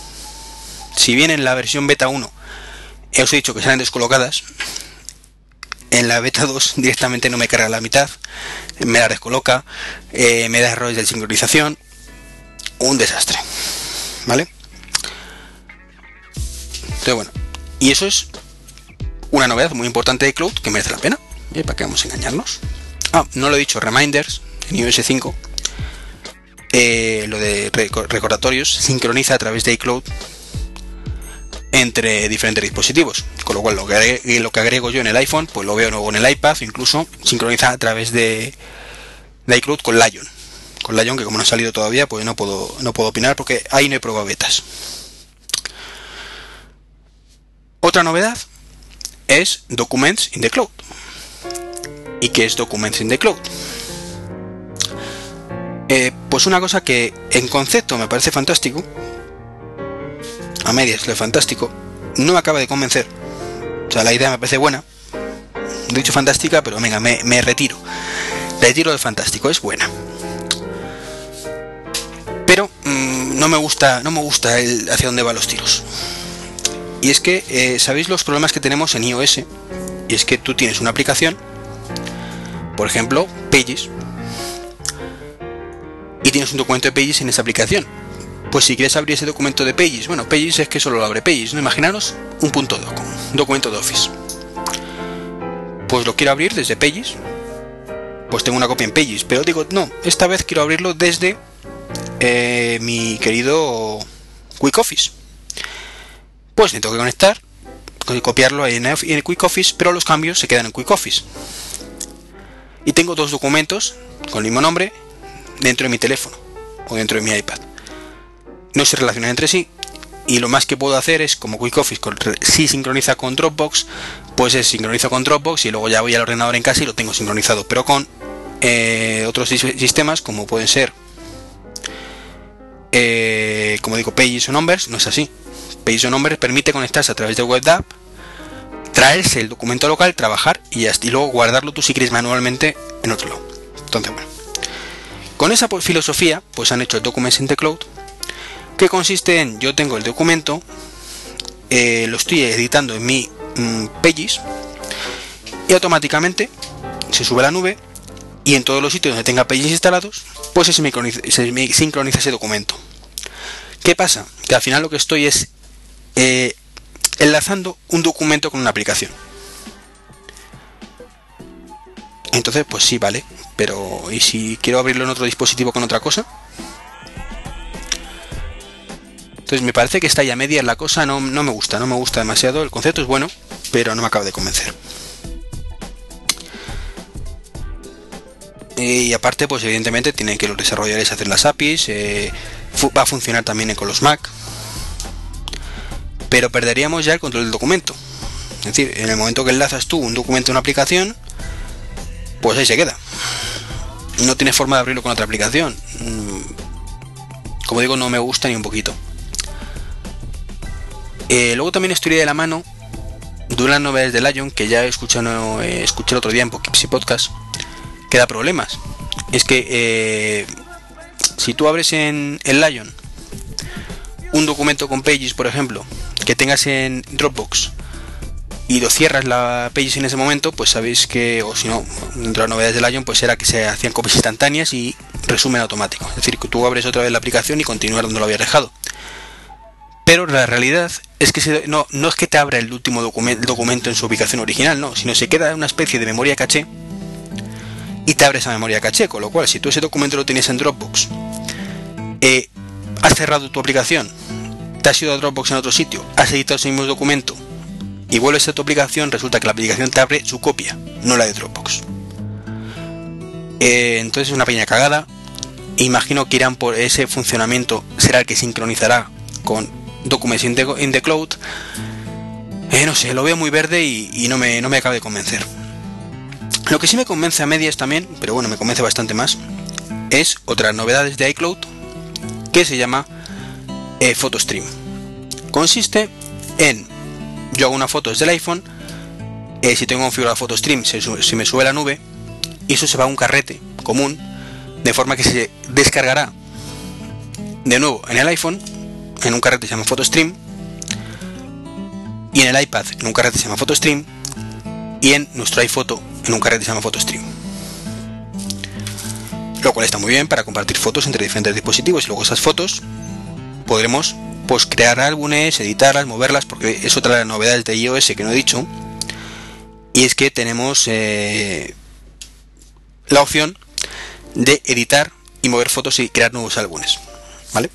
Si bien en la versión beta 1 os he dicho que salen descolocadas, en la beta 2 directamente no me carga la mitad, me la descoloca, eh, me da errores de sincronización, un desastre. ¿Vale? Entonces, bueno, y eso es una novedad muy importante de Cloud que merece la pena. ¿Y para qué vamos a engañarnos? Ah, no lo he dicho, reminders en iOS 5 eh, lo de recordatorios sincroniza a través de iCloud entre diferentes dispositivos. Con lo cual lo que, lo que agrego yo en el iPhone, pues lo veo nuevo en el iPad, incluso sincroniza a través de, de iCloud con Lion. Con Lion, que como no ha salido todavía, pues no puedo, no puedo opinar porque ahí no he probado betas. Otra novedad es Documents in the Cloud. ¿Y qué es Documents in the Cloud? Eh, pues una cosa que en concepto me parece fantástico, a medias lo fantástico, no me acaba de convencer. O sea, la idea me parece buena, dicho fantástica, pero venga, me, me retiro. Retiro de fantástico, es buena. Pero mm, no me gusta, no me gusta el hacia dónde van los tiros. Y es que eh, sabéis los problemas que tenemos en iOS. Y es que tú tienes una aplicación, por ejemplo, Pages, y tienes un documento de Pages en esa aplicación. Pues si quieres abrir ese documento de Pages, bueno, Pages es que solo lo abre Pages, ¿no? Imaginaros un punto doc, un documento de Office. Pues lo quiero abrir desde Pages, pues tengo una copia en Pages, pero digo, no, esta vez quiero abrirlo desde eh, mi querido Quick Office. Pues me tengo que conectar, copiarlo en, en Quick Office, pero los cambios se quedan en Quick Office. Y tengo dos documentos con el mismo nombre dentro de mi teléfono o dentro de mi iPad. No se relacionan entre sí y lo más que puedo hacer es como Quick Office si sincroniza con Dropbox pues es sincronizo con Dropbox y luego ya voy al ordenador en casa y lo tengo sincronizado. Pero con eh, otros sistemas como pueden ser eh, como digo Pages o Numbers no es así. Pages o Numbers permite conectarse a través de WebDAV traerse el documento local trabajar y, y luego guardarlo tú si quieres manualmente en otro lado. Entonces bueno con esa filosofía pues han hecho el Documents in Cloud que consiste en yo tengo el documento, eh, lo estoy editando en mi mm, Pages y automáticamente se sube a la nube y en todos los sitios donde tenga Pages instalados, pues se, me sincroniza ese documento. ¿Qué pasa? Que al final lo que estoy es eh, enlazando un documento con una aplicación. Entonces, pues sí, vale. Pero, ¿y si quiero abrirlo en otro dispositivo con otra cosa? Entonces me parece que está ya media la cosa, no, no me gusta, no me gusta demasiado. El concepto es bueno, pero no me acaba de convencer. Y aparte, pues evidentemente tienen que los desarrolladores hacer las APIs, eh, va a funcionar también con los Mac, pero perderíamos ya el control del documento. Es decir, en el momento que enlazas tú un documento a una aplicación, pues ahí se queda. No tienes forma de abrirlo con otra aplicación. Mm, como digo, no me gusta ni un poquito. Eh, luego también estoy de la mano de unas novedades de Lion que ya he escuchado, eh, escuché el otro día en Poughkeepsie Podcast, que da problemas. Es que eh, si tú abres en el Lion un documento con Pages, por ejemplo, que tengas en Dropbox y lo cierras la Pages en ese momento, pues sabéis que, o si no, dentro de las novedades de Lion, pues era que se hacían copias instantáneas y resumen automático. Es decir, que tú abres otra vez la aplicación y continuar donde lo habías dejado. Pero la realidad es que no, no es que te abra el último documento en su ubicación original, no, sino se queda una especie de memoria caché y te abre esa memoria caché, con lo cual si tú ese documento lo tienes en Dropbox, eh, has cerrado tu aplicación, te has ido a Dropbox en otro sitio, has editado ese mismo documento y vuelves a tu aplicación, resulta que la aplicación te abre su copia, no la de Dropbox. Eh, entonces es una pequeña cagada. Imagino que irán por ese funcionamiento, será el que sincronizará con Documents in the, Cloud, eh, no sé, lo veo muy verde y, no, me, no me acaba de convencer. Lo que sí me convence a medias también, pero bueno, me convence bastante más, es otras novedades de iCloud que se llama eh, PhotoStream. Consiste en, yo hago una foto desde el iPhone, eh, si tengo configurado PhotoStream se, se me sube la nube y eso se va a un carrete común, de forma que se descargará de nuevo en el iPhone en un carrete se llama PhotoStream y en el iPad en un carrete se llama PhotoStream y en nuestro iPhoto en un carrete se llama PhotoStream. Lo cual está muy bien para compartir fotos entre diferentes dispositivos y luego esas fotos podremos pues crear álbumes, editarlas, moverlas, porque es otra de las novedades de iOS que no he dicho. Y es que tenemos eh, la opción de editar y mover fotos y crear nuevos álbumes. ¿Vale?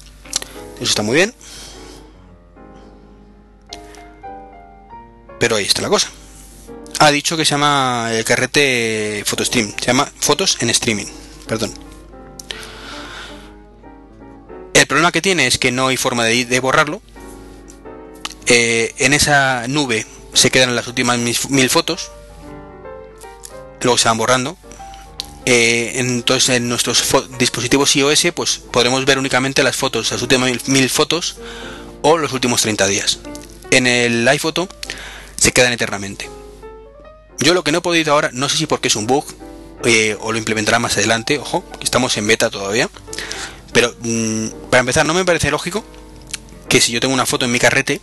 Eso está muy bien. Pero ahí está la cosa. Ha dicho que se llama el carrete PhotoStream. Se llama Fotos en Streaming. Perdón. El problema que tiene es que no hay forma de, borrarlo. Eh, en esa nube se quedan las últimas mil fotos. Luego se van borrando. Eh, entonces en nuestros dispositivos iOS pues podremos ver únicamente las fotos, las últimas mil, fotos o los últimos 30 días. En el iPhoto se quedan eternamente. Yo lo que no he podido ahora, no sé si porque es un bug eh, o lo implementará más adelante, ojo, estamos en beta todavía. Pero mm, para empezar, no me parece lógico que si yo tengo una foto en mi carrete,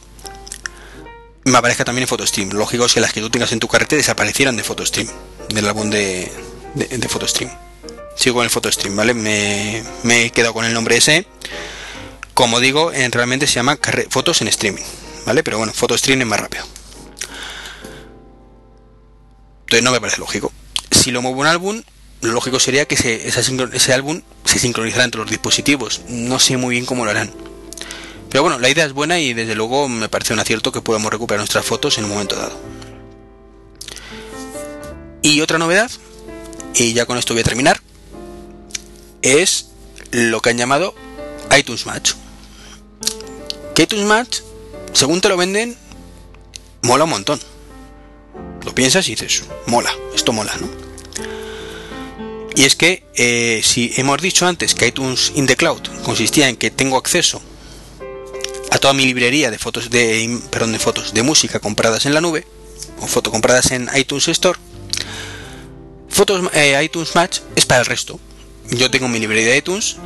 me aparezca también en PhotoStream. Lógico es que las que tú tengas en tu carrete desaparecieran de PhotoStream, del álbum de, de, de PhotoStream. Sigo con el PhotoStream, ¿vale? Me, he quedado con el nombre ese. Como digo, en, realmente se llama fotos en streaming, ¿vale? Pero bueno, PhotoStream es más rápido. Entonces no me parece lógico. Si lo muevo un álbum, lo lógico sería que ese álbum se sincronizara entre los dispositivos. No sé muy bien cómo lo harán. Pero bueno, la idea es buena y desde luego me parece un acierto que podamos recuperar nuestras fotos en un momento dado. Y otra novedad y ya con esto voy a terminar, es lo que han llamado iTunes Match. que iTunes Match, según te lo venden, mola un montón. Lo piensas y dices, mola, esto mola, ¿no? Y es que eh, si hemos dicho antes que iTunes in the Cloud consistía en que tengo acceso a toda mi librería de fotos de perdón de fotos de música compradas en la nube o fotos compradas en iTunes Store, fotos eh, iTunes Match es para el resto. Yo tengo mi librería de iTunes,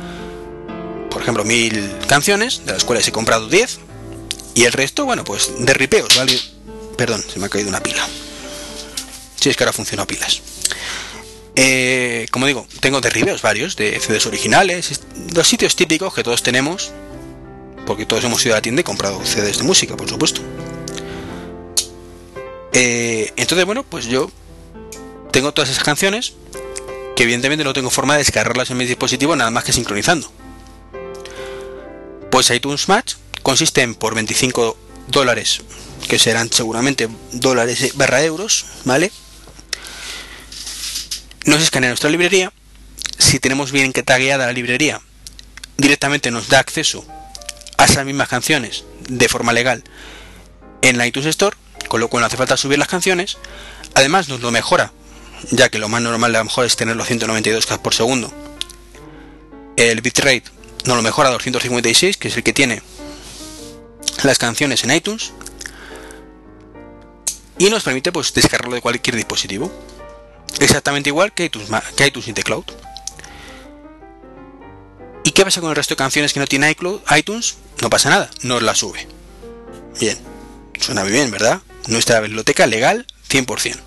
por ejemplo, mil canciones, de las cuales he comprado 10, y el resto, bueno, pues de ripeos, ¿vale? Perdón, se me ha caído una pila. Si es que ahora funciona pilas. Eh, como digo, tengo derribeos varios de CDs originales, los sitios típicos que todos tenemos, porque todos hemos ido a la tienda y comprado CDs de música, por supuesto. Eh, entonces, bueno, pues yo tengo todas esas canciones que evidentemente no tengo forma de descargarlas en mi dispositivo nada más que sincronizando. Pues iTunes Match consiste en por 25 dólares, que serán seguramente dólares barra euros, ¿vale? Nos escanea nuestra librería, si tenemos bien que tagueada la librería, directamente nos da acceso a esas mismas canciones de forma legal en la iTunes Store, con lo cual no hace falta subir las canciones, además nos lo mejora, ya que lo más normal a lo mejor es tener los 192 K por segundo. El bitrate nos lo mejora a 256, que es el que tiene las canciones en iTunes, y nos permite pues descargarlo de cualquier dispositivo exactamente igual que iTunes, que iTunes in the Cloud. ¿Y qué pasa con el resto de canciones que no tiene iCloud, iTunes? No pasa nada, nos la sube. Bien, suena muy bien, ¿verdad? Nuestra biblioteca legal 100%.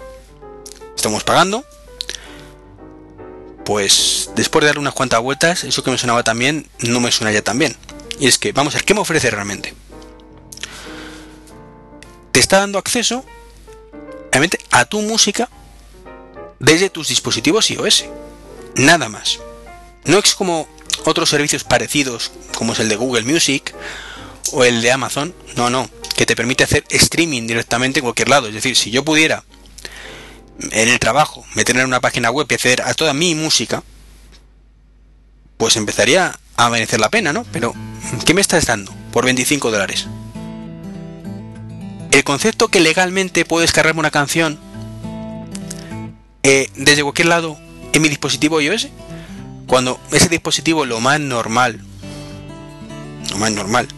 Estamos pagando. Pues después de dar unas cuantas vueltas, eso que me sonaba también no me suena ya tan bien. Y es que, vamos a ver, ¿qué me ofrece realmente? Te está dando acceso realmente a tu música desde tus dispositivos iOS. Nada más. No es como otros servicios parecidos, como es el de Google Music o el de Amazon. No, no. Que te permite hacer streaming directamente en cualquier lado. Es decir, si yo pudiera en el trabajo meter en una página web y acceder a toda mi música, pues empezaría a merecer la pena, ¿no? Pero, ¿qué me estás dando por 25 dólares? El concepto que legalmente puedo descargarme una canción eh, desde cualquier lado en mi dispositivo iOS, cuando ese dispositivo lo más normal, lo más normal,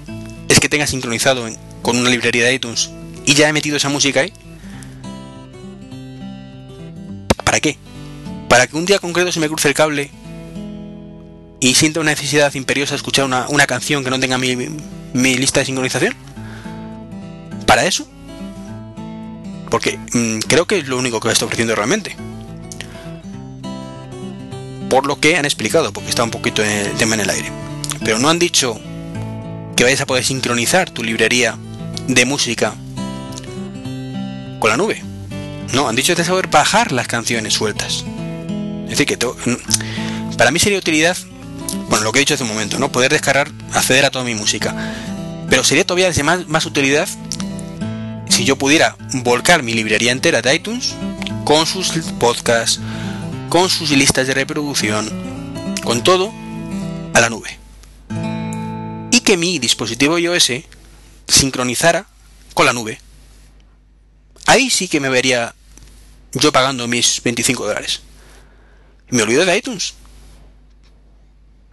es que tenga sincronizado con una librería de iTunes y ya he metido esa música ahí. ¿Para qué? ¿Para que un día concreto se me cruce el cable y sienta una necesidad imperiosa de escuchar una, canción que no tenga mi, mi, lista de sincronización? ¿Para eso? Porque mm, creo que es lo único que está ofreciendo realmente por lo que han explicado, porque está un poquito el tema en el aire. Pero no han dicho que vayas a poder sincronizar tu librería de música con la nube. No, han dicho que saber bajar las canciones sueltas. Es decir, que para mí sería utilidad, bueno, lo que he dicho hace un momento, ¿no? Poder descargar, acceder a toda mi música. Pero sería todavía más, más utilidad si yo pudiera volcar mi librería entera de iTunes con sus podcasts, con sus listas de reproducción, con todo a la nube. Y que mi dispositivo iOS sincronizara con la nube. Ahí sí que me vería yo pagando mis 25 dólares. Me olvido de iTunes.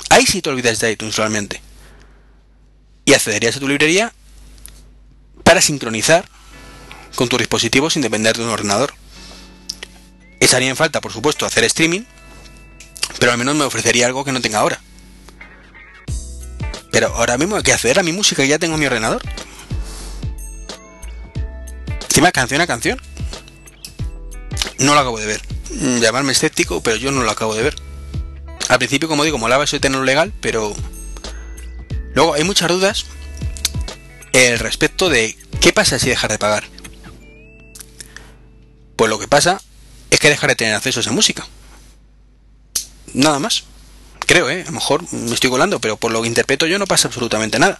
Ahí sí te olvidas de iTunes realmente. Y accederías a tu librería para sincronizar con tus dispositivos sin depender de un ordenador. Echaría en falta, por supuesto, hacer streaming, pero al menos me ofrecería algo que no tenga ahora. Pero ahora mismo hay que acceder a mi música y ya tengo mi ordenador. Encima canción a canción. No lo acabo de ver. Mm, llamarme escéptico, pero yo no lo acabo de ver. Al principio, como digo, molaba eso de tenerlo legal, pero luego hay muchas dudas el respecto de qué pasa si dejar de pagar. Pues lo que pasa es que dejar de tener acceso a esa música. Nada más. Creo, ¿eh? A lo mejor me estoy colando, pero por lo que interpreto yo no pasa absolutamente nada.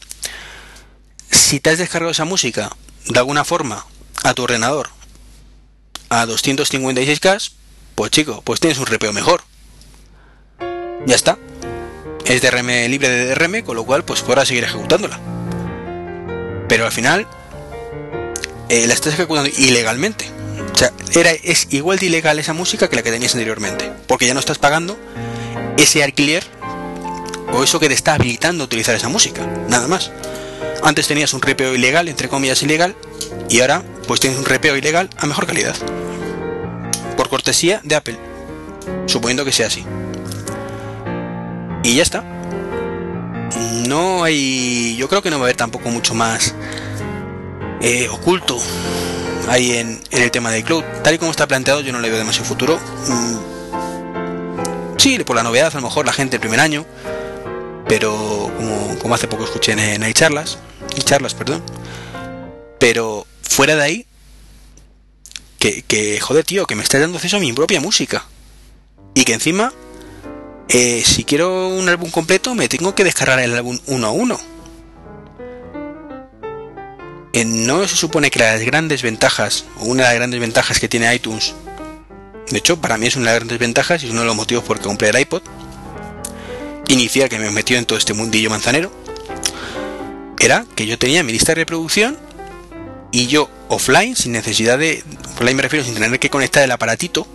Si te has descargado esa música de alguna forma a tu ordenador a 256K, pues chico, pues tienes un repeo mejor. Ya está. Es DRM libre de DRM, con lo cual pues podrás seguir ejecutándola. Pero al final eh, la estás ejecutando ilegalmente. O sea, era, es igual de ilegal esa música que la que tenías anteriormente. Porque ya no estás pagando ese alquiler o eso que te está habilitando utilizar esa música. Nada más. Antes tenías un repeo ilegal, entre comillas ilegal, y ahora pues tienes un repeo ilegal a mejor calidad. Por cortesía de Apple. Suponiendo que sea así. Y ya está. No hay... Yo creo que no va a haber tampoco mucho más eh, oculto ahí en, el tema de cloud. Tal y como está planteado yo no le veo demasiado futuro. Mm, sí, por la novedad a lo mejor la gente el primer año. Pero como, hace poco escuché en, en charlas, charlas, perdón. Pero fuera de ahí, que, que joder, tío, que me está dando acceso a mi propia música. Y que encima, eh, si quiero un álbum completo, me tengo que descargar el álbum uno a uno. No se supone que las grandes ventajas, una de las grandes ventajas que tiene iTunes, de hecho, para mí es una de las grandes ventajas y es uno de los motivos por que compré el iPod, inicial que me metió en todo este mundillo manzanero, era que yo tenía mi lista de reproducción y yo offline, sin necesidad de, offline me refiero sin tener que conectar el aparatito,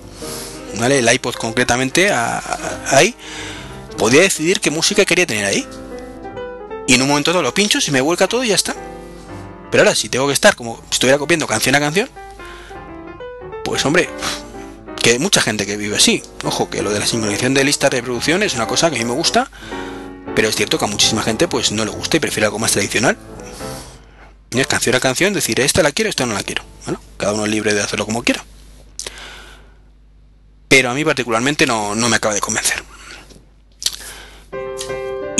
¿vale? El iPod concretamente ahí, podía decidir qué música quería tener ahí. Y en un momento todo lo pincho, se me vuelca todo y ya está. Pero ahora si tengo que estar como si estuviera copiando canción a canción, pues hombre, que hay mucha gente que vive así. Ojo, que lo de la sincronización de listas de reproducción es una cosa que a mí me gusta, pero es cierto que a muchísima gente pues no le gusta y prefiere algo más tradicional. Y es canción a canción, decir, esta la quiero, esta no la quiero. Bueno, cada uno es libre de hacerlo como quiera. Pero a mí particularmente no, me acaba de convencer.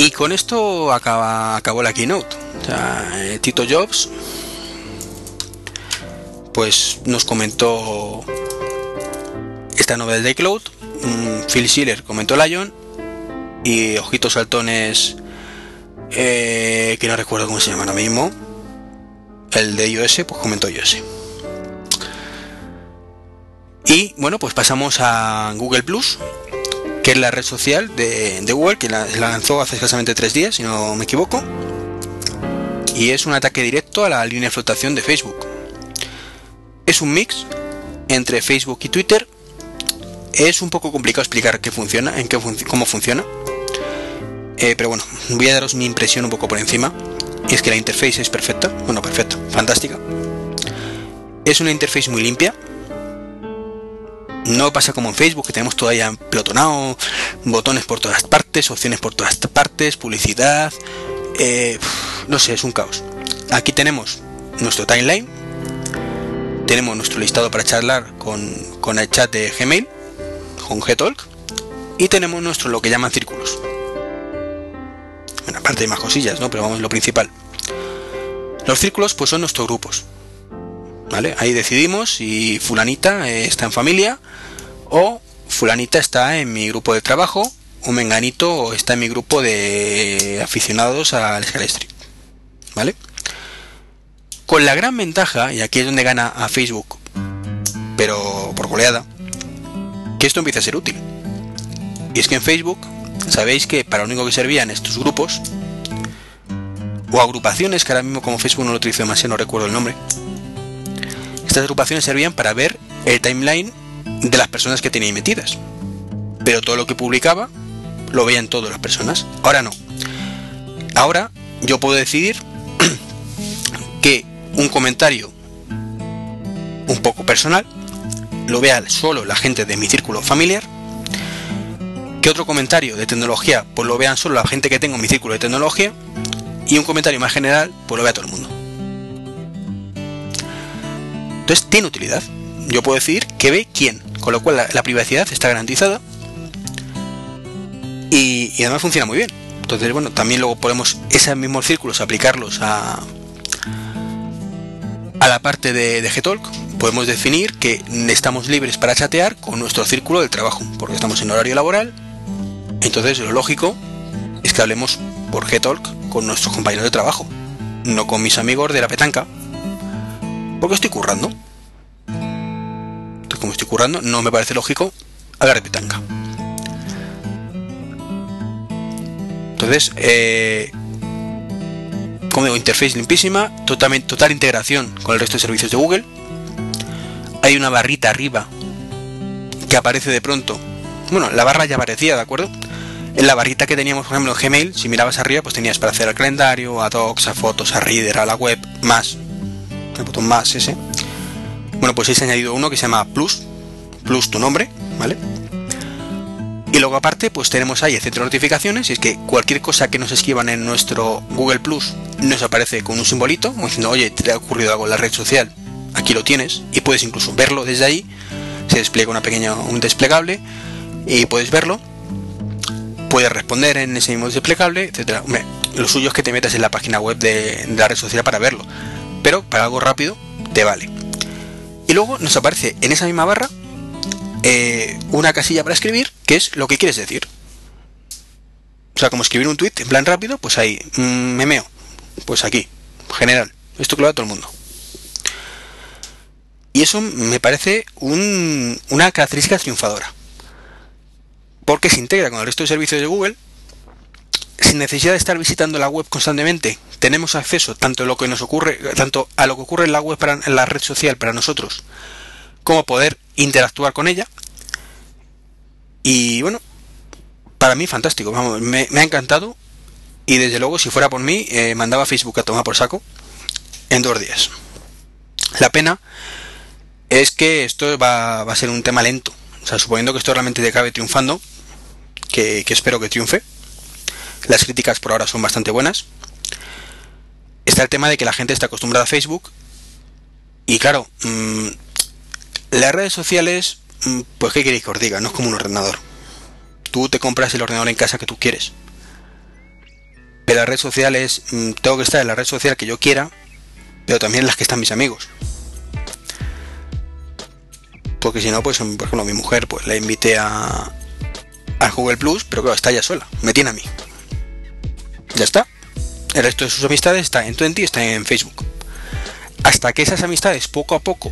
Y con esto acaba, acabó la keynote. Eh, Tito Jobs pues nos comentó esta novela de Cloud. Mm, Phil Schiller comentó Lion y Ojitos Saltones, eh, que no recuerdo cómo se llama ahora mismo, el de iOS, pues comentó iOS. Y bueno, pues pasamos a Google Plus, que es la red social de, Google, que la, lanzó hace escasamente tres días, si no me equivoco. Y es un ataque directo a la línea de flotación de Facebook. Es un mix entre Facebook y Twitter. Es un poco complicado explicar qué funciona, en qué cómo funciona. Eh, pero bueno, voy a daros mi impresión un poco por encima. Y es que la interface es perfecta, bueno, perfecta, fantástica. Es una interface muy limpia. No pasa como en Facebook, que tenemos todavía pelotonado, botones por todas partes, opciones por todas partes, publicidad. Eh, no sé, es un caos. Aquí tenemos nuestro timeline, tenemos nuestro listado para charlar con, con el chat de Gmail, con Gtalk, y tenemos nuestro lo que llaman círculos aparte de más cosillas, ¿no? Pero vamos, lo principal. Los círculos pues son nuestros grupos. Ahí decidimos si fulanita está en familia o fulanita está en mi grupo de trabajo o menganito está en mi grupo de aficionados al Street. ¿Vale? Con la gran ventaja, y aquí es donde gana a Facebook, pero por goleada, que esto empieza a ser útil. Y es que en Facebook sabéis que para lo único que servían estos grupos o agrupaciones, que ahora mismo como Facebook no lo utilizo demasiado, no recuerdo el nombre, estas agrupaciones servían para ver el timeline de las personas que tenía metidas. Pero todo lo que publicaba lo veían todas las personas. Ahora no. Ahora yo puedo decidir que un comentario un poco personal lo vea solo la gente de mi círculo familiar que otro comentario de tecnología pues lo vean solo la gente que tengo en mi círculo de tecnología y un comentario más general pues lo vea todo el mundo. Entonces tiene utilidad. Yo puedo decir que ve quién, con lo cual la, privacidad está garantizada y, además funciona muy bien. Entonces, bueno, también luego podemos esos mismos círculos aplicarlos a, a la parte de, de Gtalk. Podemos definir que estamos libres para chatear con nuestro círculo del trabajo, porque estamos en horario laboral entonces lo lógico es que hablemos por G-Talk con nuestros compañeros de trabajo, no con mis amigos de la petanca, porque estoy currando. Entonces, como estoy currando, no me parece lógico hablar de. Entonces, eh, como digo, interface limpísima, totalmente, total integración con el resto de servicios de Google. Hay una barrita arriba que aparece de pronto. Bueno, la barra ya aparecía, ¿de acuerdo? En la barrita que teníamos, por ejemplo, en Gmail, si mirabas arriba, pues tenías para hacer el calendario, a Docs, a fotos, a Reader, a la web, más. El botón más ese. Bueno, pues he añadido uno que se llama Plus. Plus tu nombre, ¿vale? Y luego aparte, pues tenemos ahí el centro notificaciones, y es que cualquier cosa que nos escriban en nuestro Google Plus nos aparece con un simbolito, diciendo, oye, te ha ocurrido algo en la red social, aquí lo tienes, y puedes incluso verlo desde ahí, se despliega una pequeña, un desplegable, y puedes verlo, puedes responder en ese mismo desplegable, etcétera. lo suyo es que te metas en la página web de la red social para verlo, pero para algo rápido te vale. Y luego nos aparece en esa misma barra eh, una casilla para escribir, que es lo que quieres decir. O sea, como escribir un tweet en plan rápido, pues ahí, mm, memeo, pues aquí, general. Esto lo da todo el mundo. Y eso me parece una característica triunfadora. Porque se integra con el resto de servicios de Google, sin necesidad de estar visitando la web constantemente. Tenemos acceso tanto a lo que nos ocurre, tanto a lo que ocurre en la web para, en la red social para nosotros, como poder interactuar con ella. Y bueno, para mí fantástico, vamos, me, ha encantado. Y desde luego, si fuera por mí, eh, mandaba Facebook a tomar por saco en dos días. La pena es que esto va, a ser un tema lento. O sea, suponiendo que esto realmente te acabe triunfando, que, espero que triunfe. Las críticas por ahora son bastante buenas. Está el tema de que la gente está acostumbrada a Facebook. Y claro, mmm, las redes sociales, mm, pues qué queréis que os diga, no es como un ordenador. Tú te compras el ordenador en casa que tú quieres. Pero la red social es, mm, tengo que estar en la red social que yo quiera, pero también en las que están mis amigos. Porque si no, pues por ejemplo mi mujer, pues la invité a, a Google Plus, pero claro, está ella sola, me tiene a mí. Ya está. El resto de sus amistades está en Twenty, está en Facebook. Hasta que esas amistades poco a poco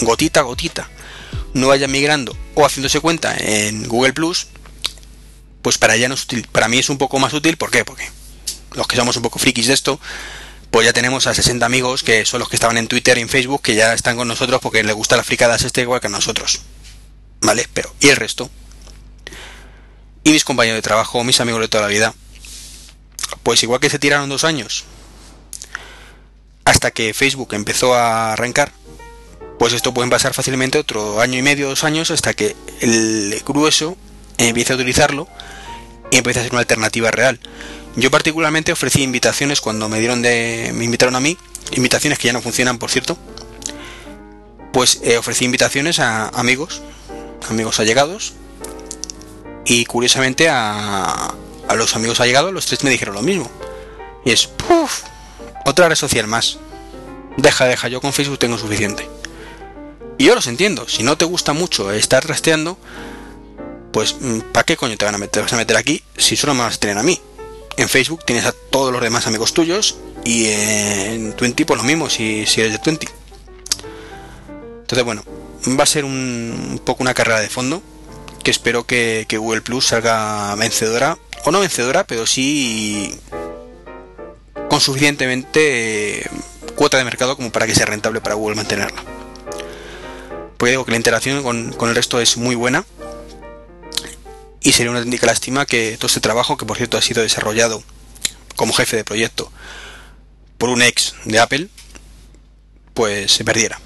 gotita a gotita no vaya migrando o haciéndose cuenta en Google Plus, pues para ella no es útil. Para mí es un poco más útil, ¿por qué? Porque los que somos un poco frikis de esto, pues ya tenemos a 60 amigos que son los que estaban en Twitter y en Facebook que ya están con nosotros porque les gusta las fricadas este igual que a nosotros. ¿Vale? Pero, ¿y el resto? Y mis compañeros de trabajo, mis amigos de toda la vida, pues igual que se tiraron dos años hasta que Facebook empezó a arrancar, pues esto pueden pasar fácilmente otro año y medio, dos años, hasta que el grueso empiece a utilizarlo y empiece a ser una alternativa real. Yo particularmente ofrecí invitaciones cuando me dieron de. me invitaron a mí, invitaciones que ya no funcionan por cierto. Pues eh, ofrecí invitaciones a amigos, amigos allegados. Y curiosamente a, a los amigos allegados, los tres me dijeron lo mismo. Y es, ¡puf! Otra red social más. Deja, deja, yo con Facebook tengo suficiente. Y yo los entiendo, si no te gusta mucho estar rastreando, pues mm, ¿para qué coño te van a meter, vas a meter aquí si solo me vas a tener a mí? En Facebook tienes a todos los demás amigos tuyos y en Twenty pues lo mismo si, si eres de Twenty. Entonces bueno, va a ser un, poco una carrera de fondo que espero que, que Google Plus salga vencedora, o no vencedora, pero sí con suficientemente eh, cuota de mercado como para que sea rentable para Google mantenerla porque digo que la interacción con, el resto es muy buena y sería una auténtica lástima que todo este trabajo, que por cierto ha sido desarrollado como jefe de proyecto por un ex de Apple, pues se perdiera.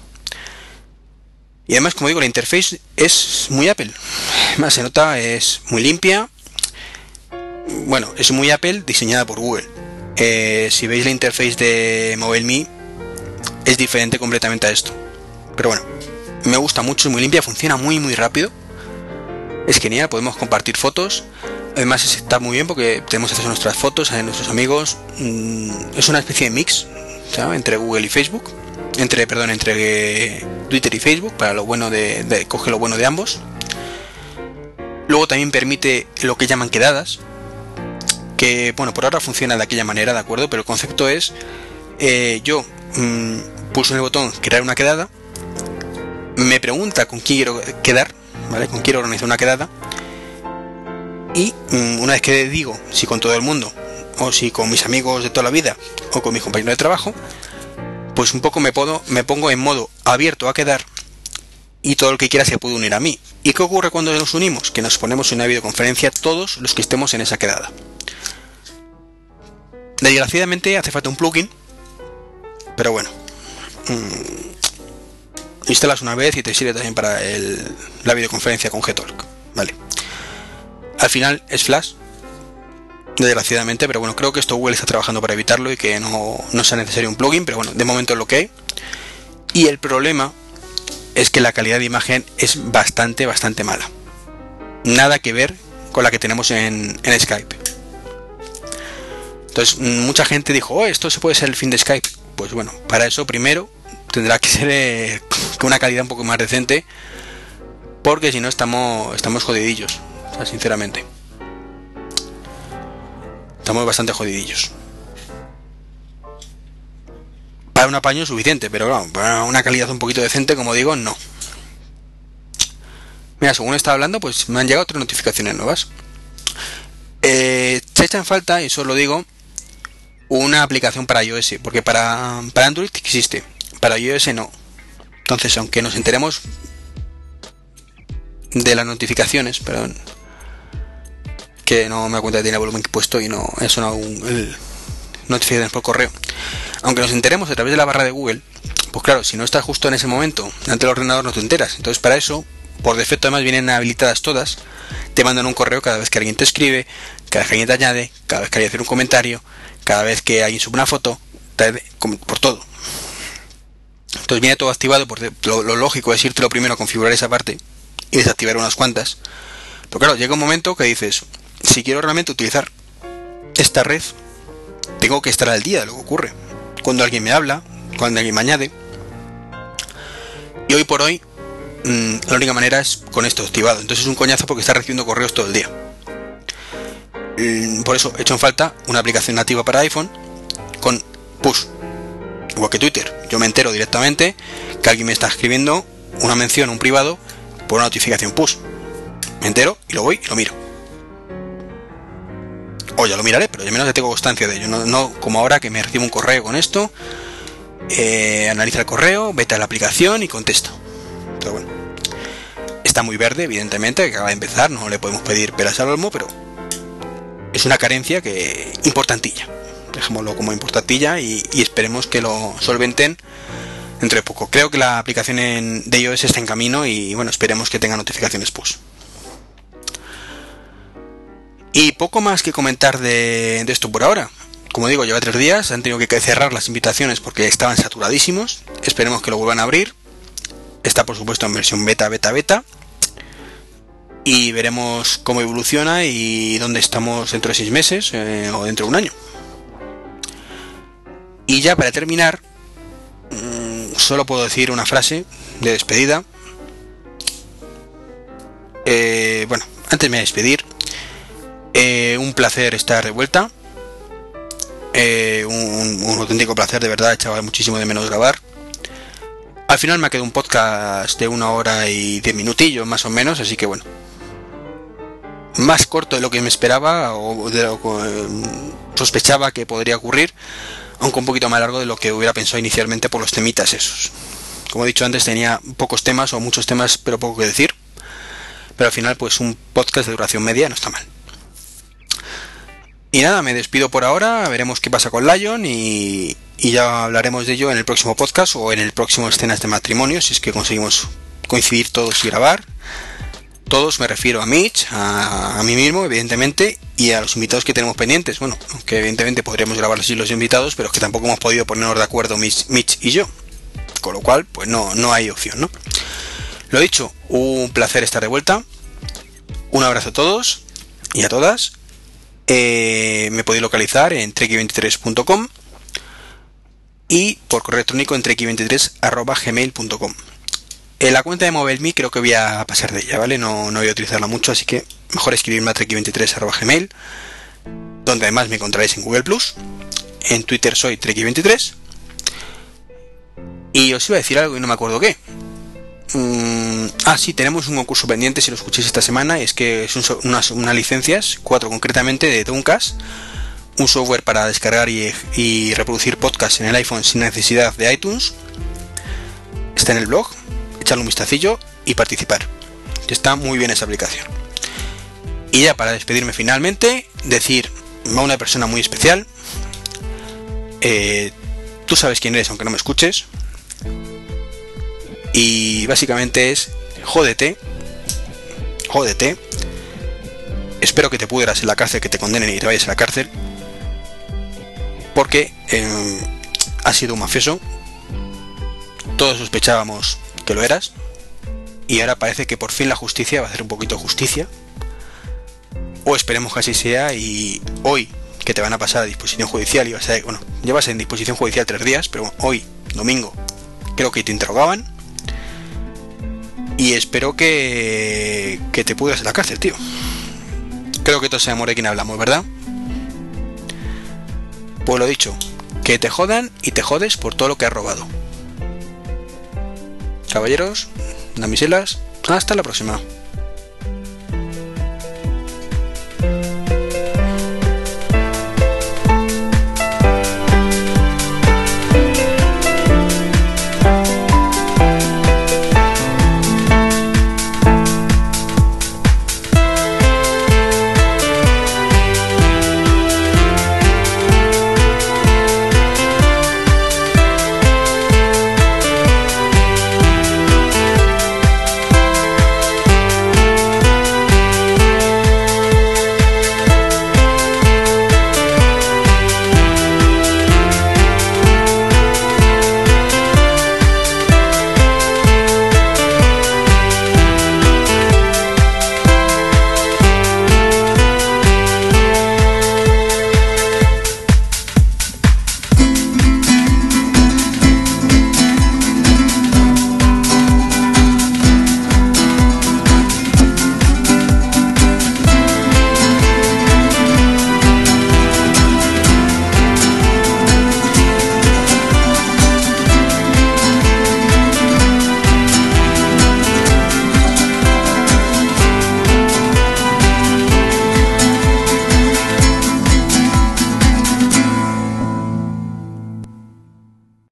Y además, como digo, la interface es muy Apple. Además, se nota, es muy limpia. Bueno, es muy Apple diseñada por Google. Eh, si veis la interface de MobileMe, es diferente completamente a esto. Pero bueno, me gusta mucho, es muy limpia, funciona muy muy rápido. Es genial, podemos compartir fotos. Además está muy bien porque tenemos acceso a nuestras fotos, a nuestros amigos. Mm, es una especie de mix entre Google y Facebook. Entre, perdón, entre Twitter y Facebook, para lo bueno de, coge lo bueno de ambos. Luego también permite lo que llaman quedadas. Que bueno, por ahora funciona de aquella manera, ¿de acuerdo? Pero el concepto es eh, yo mm, pulso en el botón crear una quedada me pregunta con quién quiero quedar, ¿vale? Con quién quiero organizar una quedada. Y mm, una vez que digo si con todo el mundo o si con mis amigos de toda la vida, o con mis compañeros de trabajo, pues un poco me, puedo, me pongo en modo abierto a quedar y todo el que quiera se puede unir a mí. ¿Y qué ocurre cuando nos unimos? Que nos ponemos en una videoconferencia todos los que estemos en esa quedada. Desgraciadamente hace falta un plugin, pero bueno. Mmm, instalas una vez y te sirve también para la videoconferencia con Gtalk. Vale. Al final es Flash, desgraciadamente, pero bueno, creo que esto Google está trabajando para evitarlo y que no, no sea necesario un plugin, pero bueno, de momento es lo que hay. Y el problema es que la calidad de imagen es bastante, bastante mala. Nada que ver con la que tenemos en, Skype. Entonces, mucha gente dijo, oh, esto se puede ser el fin de Skype. Pues bueno, para eso primero tendrá que ser eh, una calidad un poco más decente, porque si no estamos, estamos jodidillos, sinceramente. Estamos bastante jodidillos para un apaño suficiente, pero claro, para una calidad un poquito decente, como digo, no. Mira, según estaba hablando, pues me han llegado otras notificaciones nuevas. Eh, se echa en falta, y eso lo digo, una aplicación para iOS, porque para, para Android existe, para iOS no. Entonces, aunque nos enteremos de las notificaciones, perdón, que no me da cuenta que tiene volumen puesto y no es una un, notificaciones por correo aunque nos enteremos a través de la barra de Google, pues claro, si no estás justo en ese momento ante el ordenador no te enteras. Entonces para eso, por defecto además vienen habilitadas todas, te mandan un correo cada vez que alguien te escribe, cada vez que alguien te añade, cada vez que alguien hace un comentario, cada vez que alguien sube una foto, por todo. Entonces viene todo activado, por lo, lógico es irte lo primero a configurar esa parte y desactivar unas cuantas. Pero claro, llega un momento que dices, si quiero realmente utilizar esta red, tengo que estar al día de lo que ocurre cuando alguien me habla, cuando alguien me añade. Y hoy por hoy, mm, la única manera es con esto activado. Entonces es un coñazo porque está recibiendo correos todo el día. Mm, por eso he hecho en falta una aplicación nativa para iPhone con push. Igual que Twitter. Yo me entero directamente que alguien me está escribiendo una mención, un privado, por una notificación push. Me entero y lo voy y lo miro o ya lo miraré, pero yo menos ya tengo constancia de ello. No, como ahora que me recibo un correo con esto, eh, analiza el correo, vete a la aplicación y bueno, está muy verde, evidentemente, que acaba de empezar, no le podemos pedir peras al olmo, pero es una carencia que importantilla. Dejémoslo como importantilla y, esperemos que lo solventen entre poco. Creo que la aplicación de iOS está en camino y bueno, esperemos que tenga notificaciones push. Y poco más que comentar de, esto por ahora. Como digo, lleva tres días, han tenido que cerrar las invitaciones porque estaban saturadísimos. Esperemos que lo vuelvan a abrir. Está por supuesto en versión beta, beta, beta. Y veremos cómo evoluciona y dónde estamos dentro de seis meses eh, o dentro de un año. Y ya para terminar, mm, solo puedo decir una frase de despedida. Eh, bueno, antes me voy a despedir. Eh, un placer estar de vuelta. Un, auténtico placer, de verdad, echaba muchísimo de menos grabar. Al final me ha quedado un podcast de una hora y diez minutillos, más o menos, así que bueno. Más corto de lo que me esperaba o de lo que eh, sospechaba que podría ocurrir, aunque un poquito más largo de lo que hubiera pensado inicialmente por los temitas esos. Como he dicho antes, tenía pocos temas o muchos temas, pero poco que decir. Pero al final, pues un podcast de duración media no está mal. Y nada, me despido por ahora, veremos qué pasa con Lion y, ya hablaremos de ello en el próximo podcast o en el próximo escenas de matrimonio, si es que conseguimos coincidir todos y grabar. Todos me refiero a Mitch, a, mí mismo, evidentemente, y a los invitados que tenemos pendientes. Bueno, que evidentemente podríamos grabar así los invitados, pero es que tampoco hemos podido ponernos de acuerdo Mitch, y yo. Con lo cual, pues no, no hay opción, ¿no? Lo dicho, un placer estar de vuelta. Un abrazo a todos y a todas eh, me podéis localizar en treki23.com y por correo electrónico en treki23.gmail.com. En la cuenta de MobileMe creo que voy a pasar de ella, ¿vale? No, no voy a utilizarla mucho, así que mejor escribirme a treki23.gmail, donde además me encontraréis en Google Plus. En Twitter soy treki23. Y os iba a decir algo y no me acuerdo qué. Mm, ah, sí, tenemos un concurso pendiente, si lo escuchéis esta semana, es que son unas, licencias, cuatro concretamente, de Duncas, un software para descargar y, reproducir podcasts en el iPhone sin necesidad de iTunes. Está en el blog, echarle un vistacillo y participar. Está muy bien esa aplicación. Y ya para despedirme finalmente, decir a una persona muy especial. Eh, tú sabes quién eres aunque no me escuches. Y básicamente es, jódete, jódete. Espero que te pudieras en la cárcel, que te condenen y te vayas a la cárcel. Porque eh, has sido un mafioso. Todos sospechábamos que lo eras. Y ahora parece que por fin la justicia va a hacer un poquito justicia o esperemos que así sea y hoy que te van a pasar a disposición judicial y vas a, bueno, llevas en disposición judicial tres días, pero hoy, domingo, creo que te interrogaban y espero que, que te pudras en la cárcel, tío. Creo que todo se amor de quien hablamos, ¿verdad? Pues lo dicho, que te jodan y te jodes por todo lo que has robado. Caballeros, damiselas, hasta la próxima.